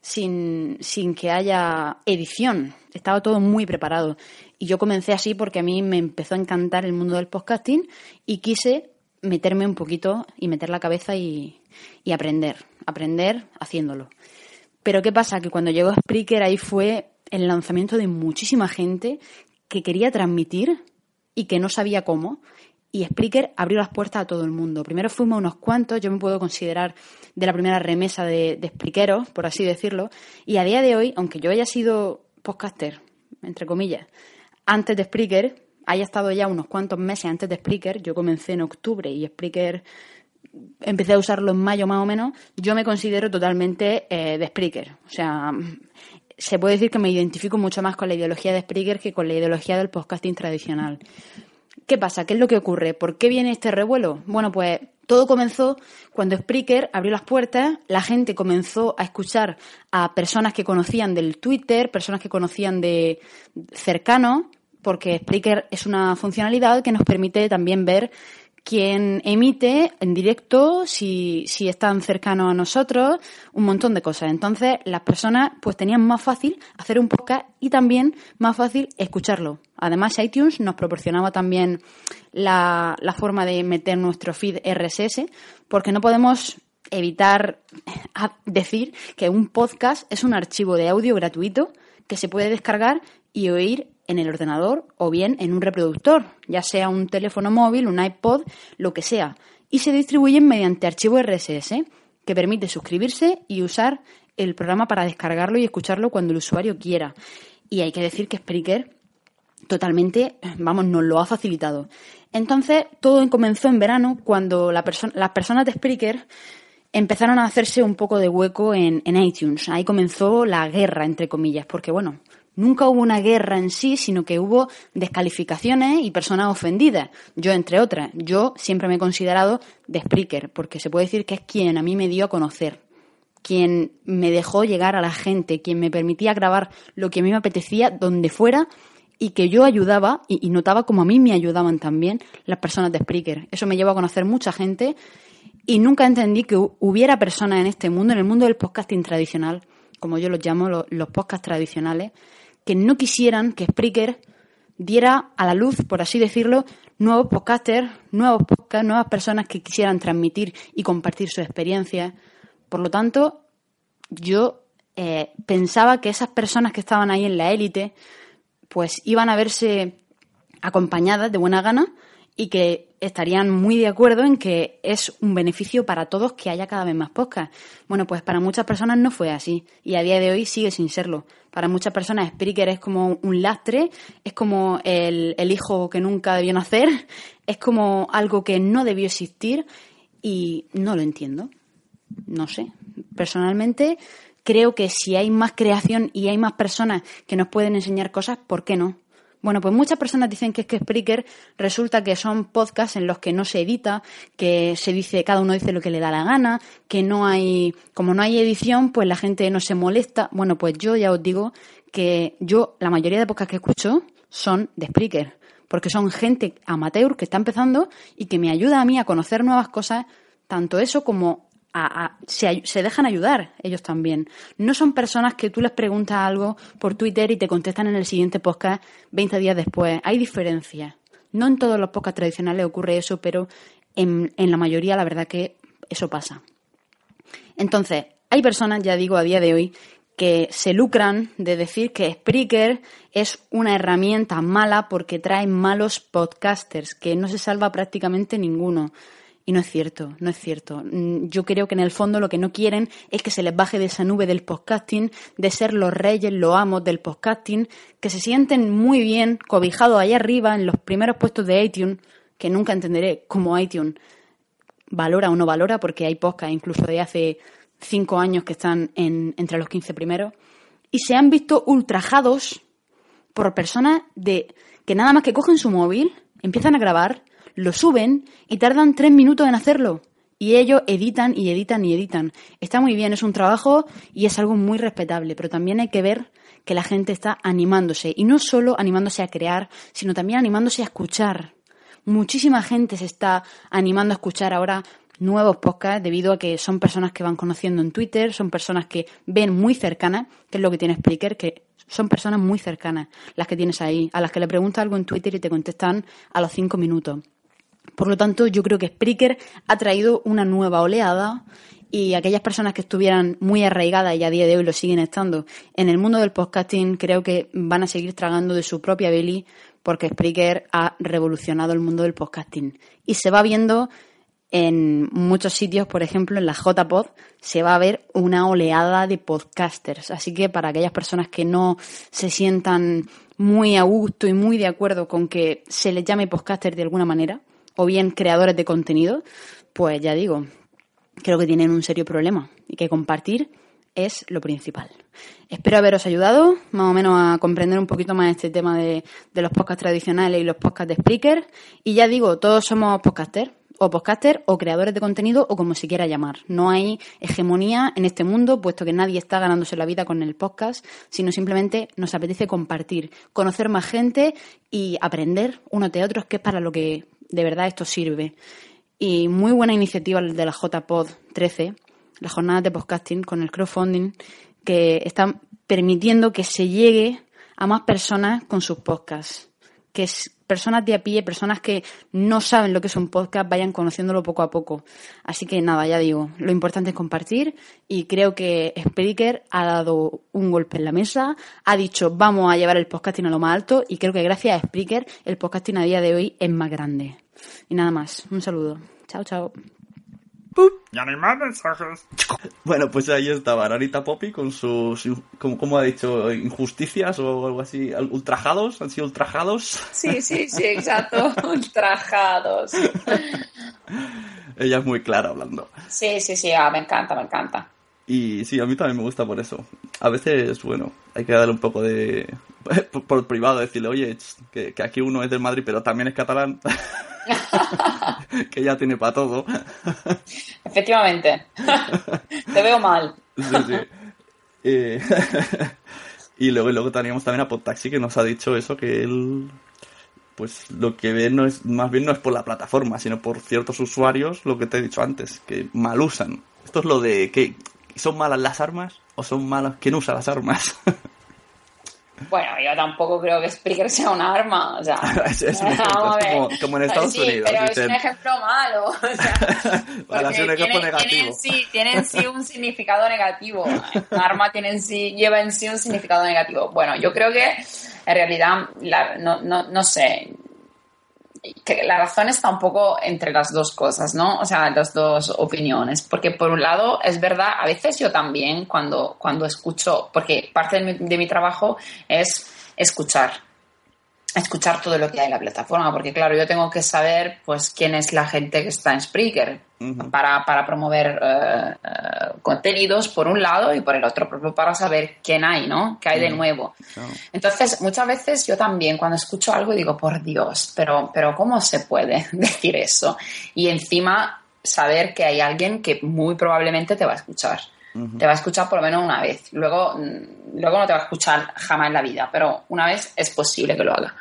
sin, sin que haya edición. Estaba todo muy preparado. Y yo comencé así porque a mí me empezó a encantar el mundo del podcasting y quise meterme un poquito y meter la cabeza y, y aprender, aprender haciéndolo. Pero ¿qué pasa? Que cuando llegó Spreaker ahí fue el lanzamiento de muchísima gente que quería transmitir y que no sabía cómo. Y Spreaker abrió las puertas a todo el mundo. Primero fuimos unos cuantos, yo me puedo considerar de la primera remesa de, de por así decirlo. Y a día de hoy, aunque yo haya sido podcaster, entre comillas, antes de Spreaker, haya estado ya unos cuantos meses antes de Spreaker, yo comencé en octubre y Spreaker empecé a usarlo en mayo más o menos, yo me considero totalmente eh, de Spreaker. O sea, se puede decir que me identifico mucho más con la ideología de Spreaker que con la ideología del podcasting tradicional. ¿Qué pasa? ¿Qué es lo que ocurre? ¿Por qué viene este revuelo? Bueno, pues Todo comenzó cuando Spreaker abrió las puertas, la gente comenzó a escuchar a personas que conocían del Twitter, personas que conocían de cercanos, porque Spreaker es una funcionalidad que nos permite también ver quién emite en directo, si, si están cercanos a nosotros, un montón de cosas. Entonces, las personas pues tenían más fácil hacer un podcast y también más fácil escucharlo. Además, iTunes nos proporcionaba también la, la forma de meter nuestro feed RSS, porque no podemos evitar decir que un podcast es un archivo de audio gratuito que se puede descargar y oír en el ordenador o bien en un reproductor, ya sea un teléfono móvil, un iPod, lo que sea, y se distribuyen mediante archivo RSS que permite suscribirse y usar el programa para descargarlo y escucharlo cuando el usuario quiera. Y hay que decir que Spreaker totalmente, vamos, nos lo ha facilitado. Entonces, todo comenzó en verano cuando las personas de Spreaker empezaron a hacerse un poco de hueco en iTunes. Ahí comenzó la guerra, entre comillas, porque bueno, nunca hubo una guerra en sí, sino que hubo descalificaciones y personas ofendidas. Yo, entre otras, yo siempre me he considerado de Spreaker, porque se puede decir que es quien a mí me dio a conocer quien me dejó llegar a la gente, quien me permitía grabar lo que a mí me apetecía donde fuera y que yo ayudaba y, notaba como a mí me ayudaban también las personas de Spreaker. Eso me llevó a conocer mucha gente y nunca entendí que hu- hubiera personas en este mundo, en el mundo del podcasting tradicional, como yo los llamo, lo- los podcasts tradicionales, que no quisieran que Spreaker diera a la luz, por así decirlo, nuevos podcasters, nuevos podcasts, nuevas personas que quisieran transmitir y compartir sus experiencias. Por lo tanto, yo eh, pensaba que esas personas que estaban ahí en la élite, pues iban a verse acompañadas de buena gana y que estarían muy de acuerdo en que es un beneficio para todos que haya cada vez más podcasts. Bueno, pues para muchas personas no fue así y a día de hoy sigue sin serlo. Para muchas personas Spreaker es como un lastre, es como el, el hijo que nunca debió nacer, es como algo que no debió existir y no lo entiendo. No sé. Personalmente creo que si hay más creación y hay más personas que nos pueden enseñar cosas, ¿por qué no? Bueno, pues muchas personas dicen que es que Spreaker resulta que son podcasts en los que no se edita, que se dice, cada uno dice lo que le da la gana, que no hay, como no hay edición, pues la gente no se molesta. Bueno, pues yo ya os digo que yo, la mayoría de podcasts que escucho son de Spreaker, porque son gente amateur que está empezando y que me ayuda a mí a conocer nuevas cosas, tanto eso como a- se dejan ayudar ellos también. No son personas que tú les preguntas algo por Twitter y te contestan en el siguiente podcast 20 días después. Hay diferencias. No en todos los podcasts tradicionales ocurre eso, pero en, en la mayoría la verdad que eso pasa. Entonces, hay personas, ya digo, a día de hoy, que se lucran de decir que Spreaker es una herramienta mala porque trae malos podcasters, que no se salva prácticamente ninguno. Y no es cierto, no es cierto. Mm, Yo creo que en el fondo lo que no quieren es que se les baje de esa nube del podcasting, de ser los reyes, los amos del podcasting, que se sienten muy bien cobijados allá arriba en los primeros puestos de iTunes, que nunca entenderé cómo iTunes valora o no valora, porque hay podcasts incluso de hace cinco años que están en, entre los 15 primeros, y se han visto ultrajados por personas de que nada más que cogen su móvil, empiezan a grabar, lo suben y tardan tres minutos en hacerlo. Y ellos editan y editan y editan. Está muy bien, es un trabajo y es algo muy respetable, pero también hay que ver que la gente está animándose. Y no solo animándose a crear, sino también animándose a escuchar. Muchísima gente se está animando a escuchar ahora nuevos podcasts debido a que son personas que van conociendo en Twitter, son personas que ven muy cercanas, que es lo que tiene Spreaker, que son personas muy cercanas las que tienes ahí, a las que le preguntas algo en Twitter y te contestan a los cinco minutos. Por lo tanto, yo creo que Spreaker ha traído una nueva oleada y aquellas personas que estuvieran muy arraigadas y a día de hoy lo siguen estando en el mundo del podcasting, creo que van a seguir tragando de su propia belly porque Spreaker ha revolucionado el mundo del podcasting. Y se va viendo en muchos sitios, por ejemplo, en la JPod, se va a ver una oleada de podcasters. Así que para aquellas personas que no se sientan muy a gusto y muy de acuerdo con que se les llame podcaster de alguna manera, o bien creadores de contenido, pues ya digo, creo que tienen un serio problema y que compartir es lo principal. Espero haberos ayudado más o menos a comprender un poquito más este tema de, los podcasts tradicionales y los podcasts de Spreaker. Y ya digo, todos somos podcasters, o podcaster o creadores de contenido o como se quiera llamar. No hay hegemonía en este mundo, puesto que nadie está ganándose la vida con el podcast, sino simplemente nos apetece compartir, conocer más gente y aprender unos de otros, que es para lo que de verdad esto sirve. Y muy buena iniciativa de la JPod 13, las jornadas de podcasting con el crowdfunding, que están permitiendo que se llegue a más personas con sus podcasts. Que personas de a pie, personas que no saben lo que es un podcast, vayan conociéndolo poco a poco. Así que nada, ya digo, lo importante es compartir y creo que Spreaker ha dado un golpe en la mesa, ha dicho vamos a llevar el podcasting a lo más alto y creo que gracias a Spreaker el podcasting a día de hoy es más grande. Y nada más, un saludo. Chao, chao. Ya no hay más mensajes. Bueno, pues ahí estaba Anita Poppy con sus, como, como ha dicho, injusticias o algo así, ultrajados, han sido ultrajados. Sí, sí, sí, exacto. Ultrajados. Ella es muy clara hablando. Sí, sí, sí, ah, me encanta, me encanta. Y sí, a mí también me gusta por eso. A veces, bueno, hay que darle un poco de... Por, por privado, decirle, oye, que, que aquí uno es del Madrid, pero también es catalán. que ya tiene para todo. Efectivamente. Te veo mal. Sí, sí. Eh, y luego, y luego teníamos también a Podtaxi que nos ha dicho eso, que él pues lo que ve no es más bien no es por la plataforma, sino por ciertos usuarios, lo que te he dicho antes, que mal usan. Esto es lo de que son malas las armas o son malas quien usa las armas. Bueno, yo tampoco creo que Spreaker sea un arma. O sea, es, ejemplo, como, en Estados sí, Unidos. Pero es un ejemplo malo. O sea, porque tiene, negativo. tiene en sí, tiene en sí un significado negativo. Un arma tiene en sí, lleva en sí un significado negativo. Bueno, yo creo que en realidad, la- no, no, no sé, que la razón está un poco entre las dos cosas, ¿no? O sea, las dos opiniones. Porque por un lado, es verdad, a veces yo también cuando, cuando escucho, porque parte de mi, de mi trabajo es escuchar, escuchar todo lo que hay en la plataforma, porque claro, yo tengo que saber pues quién es la gente que está en Spreaker para, para promover eh, contenidos por un lado y por el otro, propio para saber quién hay, ¿no? ¿Qué hay de nuevo? Entonces, muchas veces yo también cuando escucho algo digo, por Dios, pero, pero ¿cómo se puede decir eso? Y encima saber que hay alguien que muy probablemente te va a escuchar. Te va a escuchar por lo menos una vez. Luego, mm, luego no te va a escuchar jamás en la vida, pero una vez es posible que lo haga.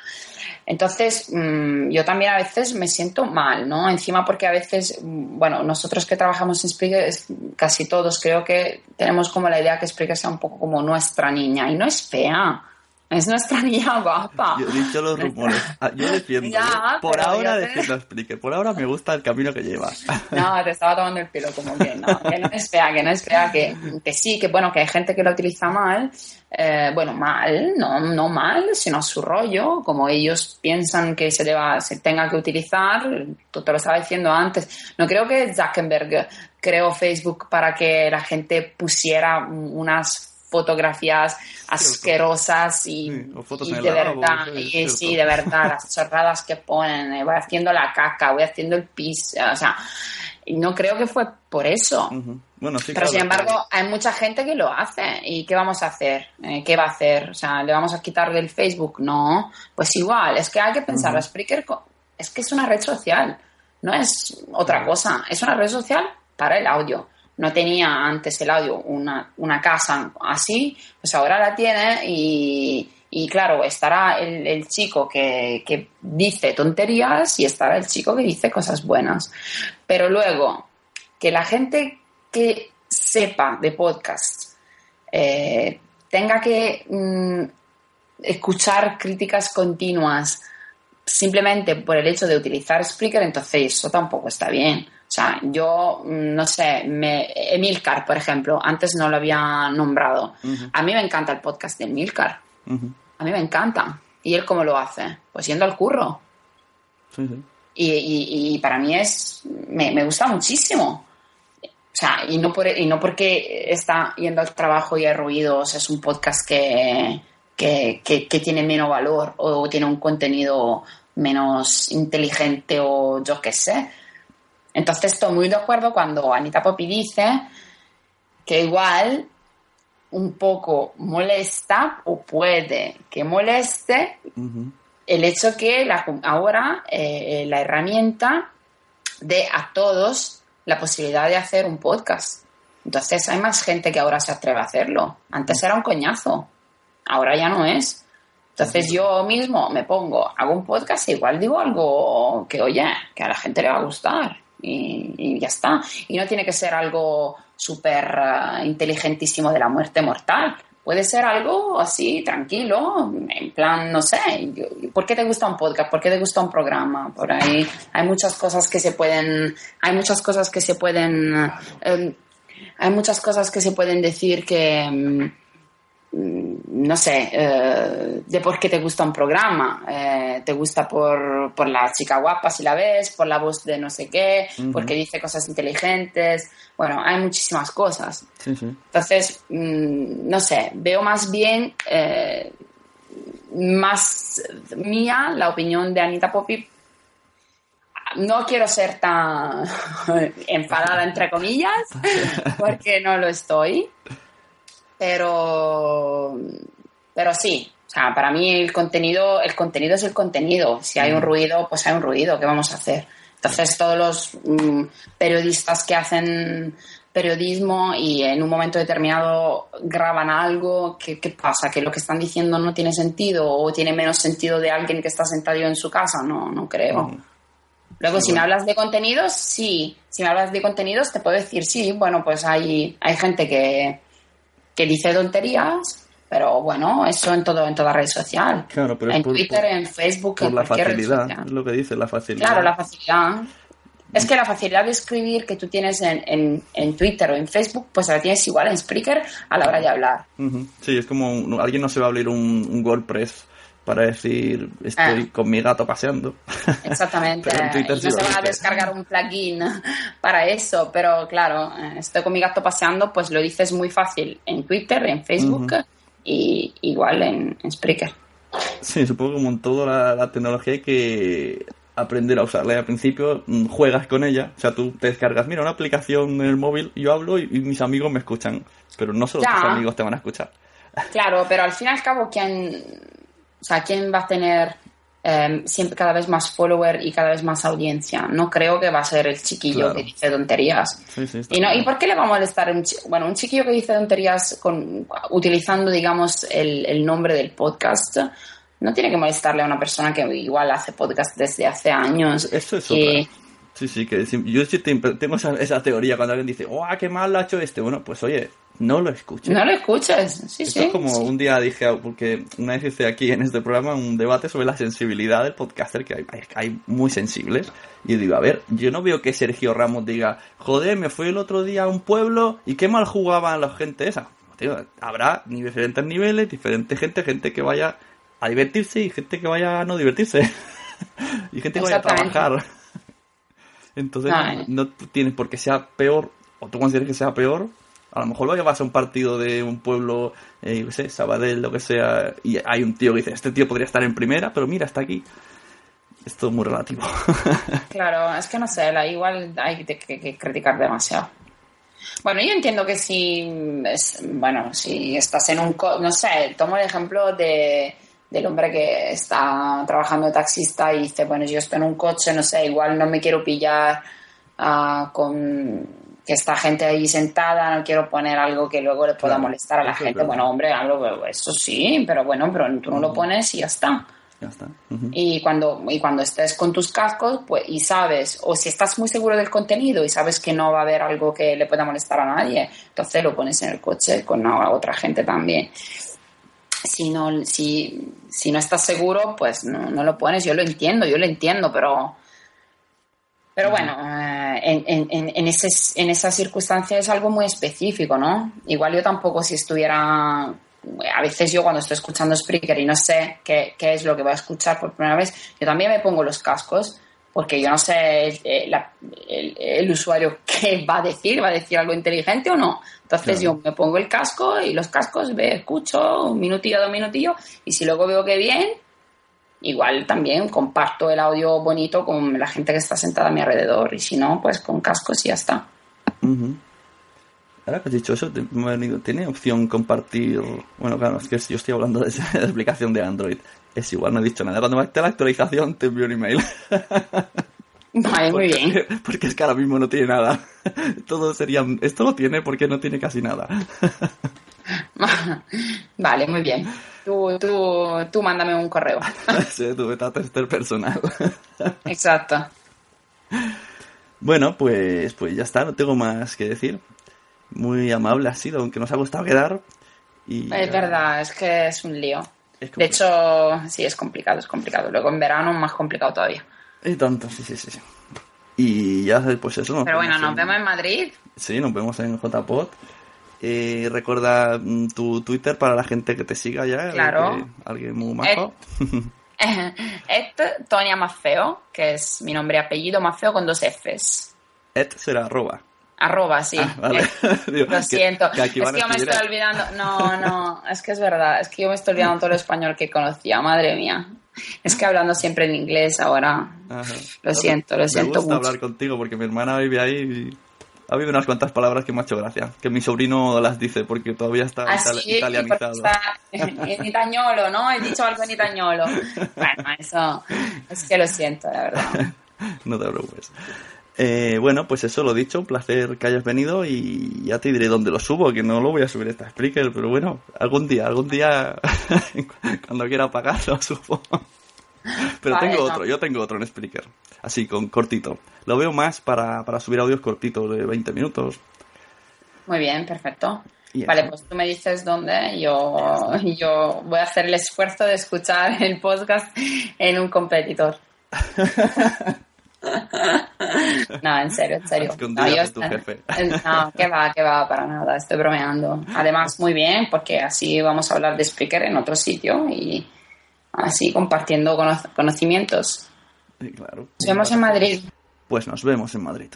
Entonces, mm, yo también a veces me siento mal, ¿no? Encima porque a veces, mm, bueno, nosotros que trabajamos en Spreaker, casi todos creo que tenemos como la idea que Spreaker sea un poco como nuestra niña, y no es fea, es nuestra niña guapa. Yo he dicho los rumores. Ah, Yo defiendo. Ya, ¿eh? Por ahora te- defiendo Spreaker. Por ahora me gusta el camino que llevas. No, te estaba tomando el pelo como que no, que no es fea, que no es fea, que, que sí, que bueno, que hay gente que lo utiliza mal, eh, bueno, mal, no, no mal, sino a su rollo, como ellos piensan que se deba, se tenga que utilizar, tú te lo estaba diciendo antes, no creo que Zuckerberg creó Facebook para que la gente pusiera unas fotografías asquerosas y, Sí, o fotos y de lavabo, verdad, sí, y de verdad, las chorradas que ponen, eh, voy haciendo la caca, voy haciendo el pis, o sea, y no creo que fue por eso. Bueno, sí, Pero claro, sin embargo, hay mucha gente que lo hace. ¿Y qué vamos a hacer? Eh, ¿Qué va a hacer? O sea, ¿le vamos a quitar del Facebook? No. Pues igual, es que hay que pensar, la Spreaker es que es una red social, no es otra cosa, es una red social para el audio. No tenía antes el audio una, una casa así, pues ahora la tiene y, y claro, estará el, chico que, que dice tonterías y estará el chico que dice cosas buenas. Pero luego, que la gente que sepa de podcast eh, tenga que mm, escuchar críticas continuas simplemente por el hecho de utilizar Spreaker, entonces eso tampoco está bien. O sea, yo, mm, no sé, me, Emilcar, por ejemplo, antes no lo había nombrado. A mí me encanta el podcast de Emilcar. A mí me encanta. ¿Y él cómo lo hace? Pues yendo al curro. Sí, sí. Y, y- y para mí es. Me, me gusta muchísimo. O sea, y no, por, y no porque está yendo al trabajo y hay ruidos, es un podcast que, que, que- que tiene menos valor o tiene un contenido menos inteligente o yo qué sé. Entonces estoy muy de acuerdo cuando Anita Poppy dice que igual un poco molesta o puede que moleste el hecho que la- ahora eh, la herramienta dé a todos la posibilidad de hacer un podcast. Entonces hay más gente que ahora se atreve a hacerlo. Antes era un coñazo, ahora ya no es. Entonces yo mismo me pongo, hago un podcast e igual digo algo que, oye, que a la gente le va a gustar y, ya está. Y no tiene que ser algo súper eh, inteligentísimo de la muerte mortal. Puede ser algo así, tranquilo, en plan, no sé, ¿por qué te gusta un podcast? ¿Por qué te gusta un programa? Por ahí hay muchas cosas que se pueden, hay muchas cosas que se pueden, eh, hay muchas cosas que se pueden decir que, mm, no sé, eh, de por qué te gusta un programa. Eh, te gusta por, por la chica guapa si la ves, por la voz de no sé qué, porque dice cosas inteligentes. Bueno, hay muchísimas cosas. Sí, sí. Entonces, mm, no sé, veo más bien, eh, más mía la opinión de Anita Poppy. No quiero ser tan enfadada, entre comillas, porque no lo estoy. Pero, pero sí, o sea, para mí el contenido, el contenido es el contenido. Si hay un ruido, pues hay un ruido, ¿qué vamos a hacer? Entonces todos los mm, periodistas que hacen periodismo y en un momento determinado graban algo, ¿qué, qué pasa? ¿Que lo que están diciendo no tiene sentido o tiene menos sentido de alguien que está sentado en su casa? No, no creo. Luego, si me hablas de contenidos, sí. Si me hablas de contenidos, te puedo decir, sí, bueno, pues hay, hay gente que, que dice tonterías, pero bueno, eso en todo en toda red social. Claro, pero en por- Twitter, por- en Facebook, Por en la cualquier red social. es lo que dice, la facilidad. Claro, la facilidad. Es que la facilidad de escribir que tú tienes en, en, en Twitter o en Facebook, pues la tienes igual en Spreaker a la hora de hablar. Ujú. Sí, es como un- alguien no se va a abrir un, un WordPress para decir estoy Ah. con mi gato paseando. Exactamente. Sí no lo se van a descargar un plugin para eso, pero claro, eh, estoy con mi gato paseando, pues lo dices muy fácil en Twitter, en Facebook Ujú. y igual en, en Spreaker. Sí, supongo que como en toda la, la tecnología hay que aprender a usarla. Y al principio mm, juegas con ella, o sea, tú te descargas, mira, una aplicación en el móvil, yo hablo y, y mis amigos me escuchan, pero no solo Ya. tus amigos te van a escuchar. Claro, pero al fin y al cabo, ¿quién, o sea, ¿quién va a tener eh, siempre cada vez más follower y cada vez más audiencia? No creo que va a ser el chiquillo Claro. que dice tonterías. Sí, sí, está Y, no. ¿Y por qué le va a molestar un bueno, un chiquillo que dice tonterías con, utilizando, digamos, el, el nombre del podcast? No tiene que molestarle a una persona que igual hace podcast desde hace años. Eso es y- otra. Sí, sí, que yo tengo esa, esa teoría cuando alguien dice, ¡oh, qué mal ha hecho este! Bueno, pues oye, no lo escuches. No lo escuches, sí, Esto sí. es como un día dije, porque una vez hice aquí en este programa un debate sobre la sensibilidad del podcaster, que hay, hay, muy sensibles. Y digo, a ver, yo no veo que Sergio Ramos diga, joder, me fui el otro día a un pueblo y qué mal jugaba la gente esa. Tío, habrá diferentes niveles, diferente gente, gente que vaya a divertirse y gente que vaya a no divertirse. y gente que vaya a trabajar. Entonces, No, no tienes por qué sea peor, o tú consideres que sea peor. A lo mejor lo llevas a un partido de un pueblo, eh, sé, Sabadell, lo que sea, y hay un tío que dice, este tío podría estar en primera, pero mira, está aquí. Es todo muy relativo. Claro, es que no sé, igual hay que, criticar demasiado. Bueno, yo entiendo que si, es- bueno, si estás en un, co- no sé, tomo el ejemplo de, del hombre que está trabajando de taxista y dice, bueno, yo estoy en un coche, no sé, igual no me quiero pillar ah, con que está gente ahí sentada, no quiero poner algo que luego le pueda Claro, molestar a la gente. Bueno, hombre, hablo, eso sí, pero bueno, pero tú no lo pones y ya está. ya está. Ujú. Y cuando, y cuando estés con tus cascos, pues, y sabes, o si estás muy seguro del contenido y sabes que no va a haber algo que le pueda molestar a nadie, entonces lo pones en el coche con a otra gente también. Si no, si, si no estás seguro, pues no, no lo pones. Yo lo entiendo, yo lo entiendo, pero. Pero bueno, eh, en, en, en, ese, en esa circunstancia es algo muy específico, ¿no? Igual yo tampoco si estuviera a veces yo cuando estoy escuchando Spreaker y no sé qué, qué es lo que voy a escuchar por primera vez, yo también me pongo los cascos porque yo no sé el, la- el- el usuario qué va a decir, va a decir algo inteligente o no. Entonces Claro. yo me pongo el casco y los cascos ve, escucho un minutillo, dos minutillos y si luego veo que bien, igual también comparto el audio bonito con la gente que está sentada a mi alrededor y si no, pues con cascos y ya está. Ujú. Ahora que has dicho eso, tiene opción compartir. Bueno, claro, es que yo estoy hablando de esa aplicación de Android. Es igual, no he dicho nada. Cuando me esté la actualización, te envío un email. Vale, muy Porque- bien. Porque es que ahora mismo no tiene nada. Todo sería, esto lo tiene porque no tiene casi nada. Vale, muy bien. Tú, tú, tú mándame un correo. Sí, tester personal. Exacto. Bueno, pues, pues ya está, no tengo más que decir. Muy amable ha sido, aunque nos ha gustado quedar. Y Es verdad, es que es un lío. Es De hecho, sí, es complicado, es complicado. Luego en verano más complicado todavía. Y tanto, sí, sí, sí. sí. Y ya, pues eso. Pero bueno, nos vemos en Madrid. Sí, nos vemos en JPod. Eh, recuerda mm, tu Twitter para la gente que te siga ya. Claro. alguien muy majo. Esto, Tonia Maffeo, que es mi nombre y apellido, Maffeo con dos Fs. Ed será arroba. Arroba, sí. Ah, vale. Eh, Digo, Lo siento. que es que yo me estoy olvidando. No, no, es que es verdad. Es que yo me estoy olvidando todo el español que conocía. Madre mía. Es que hablando siempre en inglés ahora. Ajá. Lo siento, lo siento Me gusta mucho. hablar contigo porque mi hermana vive ahí y ha habido unas cuantas palabras que me ha hecho gracia. Que mi sobrino las dice porque todavía está Ah, itali- italianizado. en itañolo, ¿no? He dicho algo en itañolo. Bueno, eso es que lo siento, la verdad. no te preocupes. Eh, bueno, pues eso lo dicho, un placer que hayas venido y ya te diré dónde lo subo, que no lo voy a subir esta Spreaker, pero bueno, algún día, algún día, cuando quiera pagar lo subo. Pero Vale, tengo no. otro, yo tengo otro en Spreaker, así, con cortito. Lo veo más para, para subir audios cortitos de 20 minutos. Muy bien, perfecto. Vale, pues tú me dices dónde. Yo, yo voy a hacer el esfuerzo de escuchar el podcast en un competidor. No, en serio, en serio. No, yo. No, que va, que va, para nada, estoy bromeando. Además, muy bien, porque así vamos a hablar de Spreaker en otro sitio y así compartiendo cono- conocimientos. Sí, claro. Nos vemos en Madrid. Pues nos vemos en Madrid.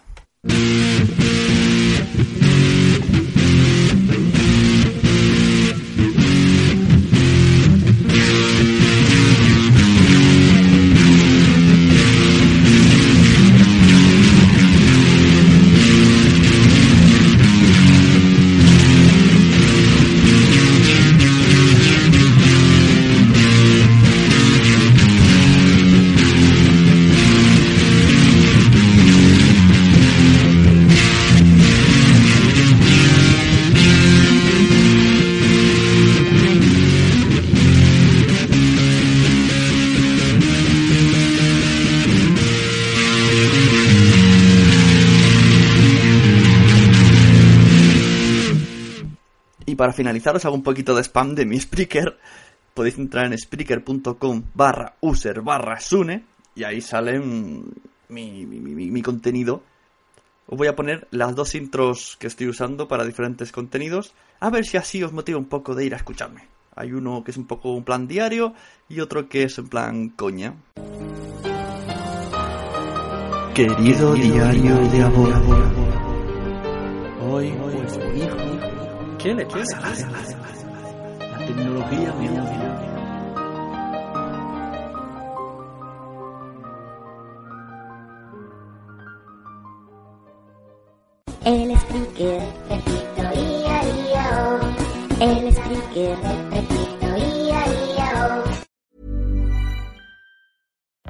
Para finalizar os hago un poquito de spam de mi Spreaker. Podéis entrar en spreaker.com barra user barra sune y ahí sale mi, mi- mi- mi contenido. Os voy a poner las dos intros que estoy usando para diferentes contenidos. A ver si así os motiva un poco de ir a escucharme. Hay uno que es un poco un plan diario y otro que es en plan coña. Querido diario de amor. Hoy, pues mi hijo, ¿qué le pasa? La tecnología me odia. El speaker, repito, ia, ia, oh. El speaker, repito,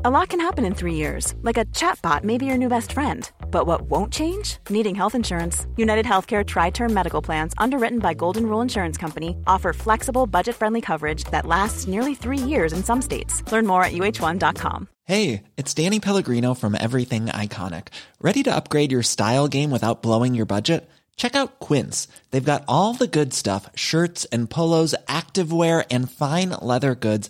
A lot can happen in three years, like a chatbot may be your new best friend. But what won't change? Needing health insurance. United Healthcare Tri Term Medical Plans, underwritten by Golden Rule Insurance Company, offer flexible, budget friendly coverage that lasts nearly three years in some states. Learn more at uh1.com. Hey, it's Danny Pellegrino from Everything Iconic. Ready to upgrade your style game without blowing your budget? Check out Quince. They've got all the good stuff shirts and polos, activewear, and fine leather goods,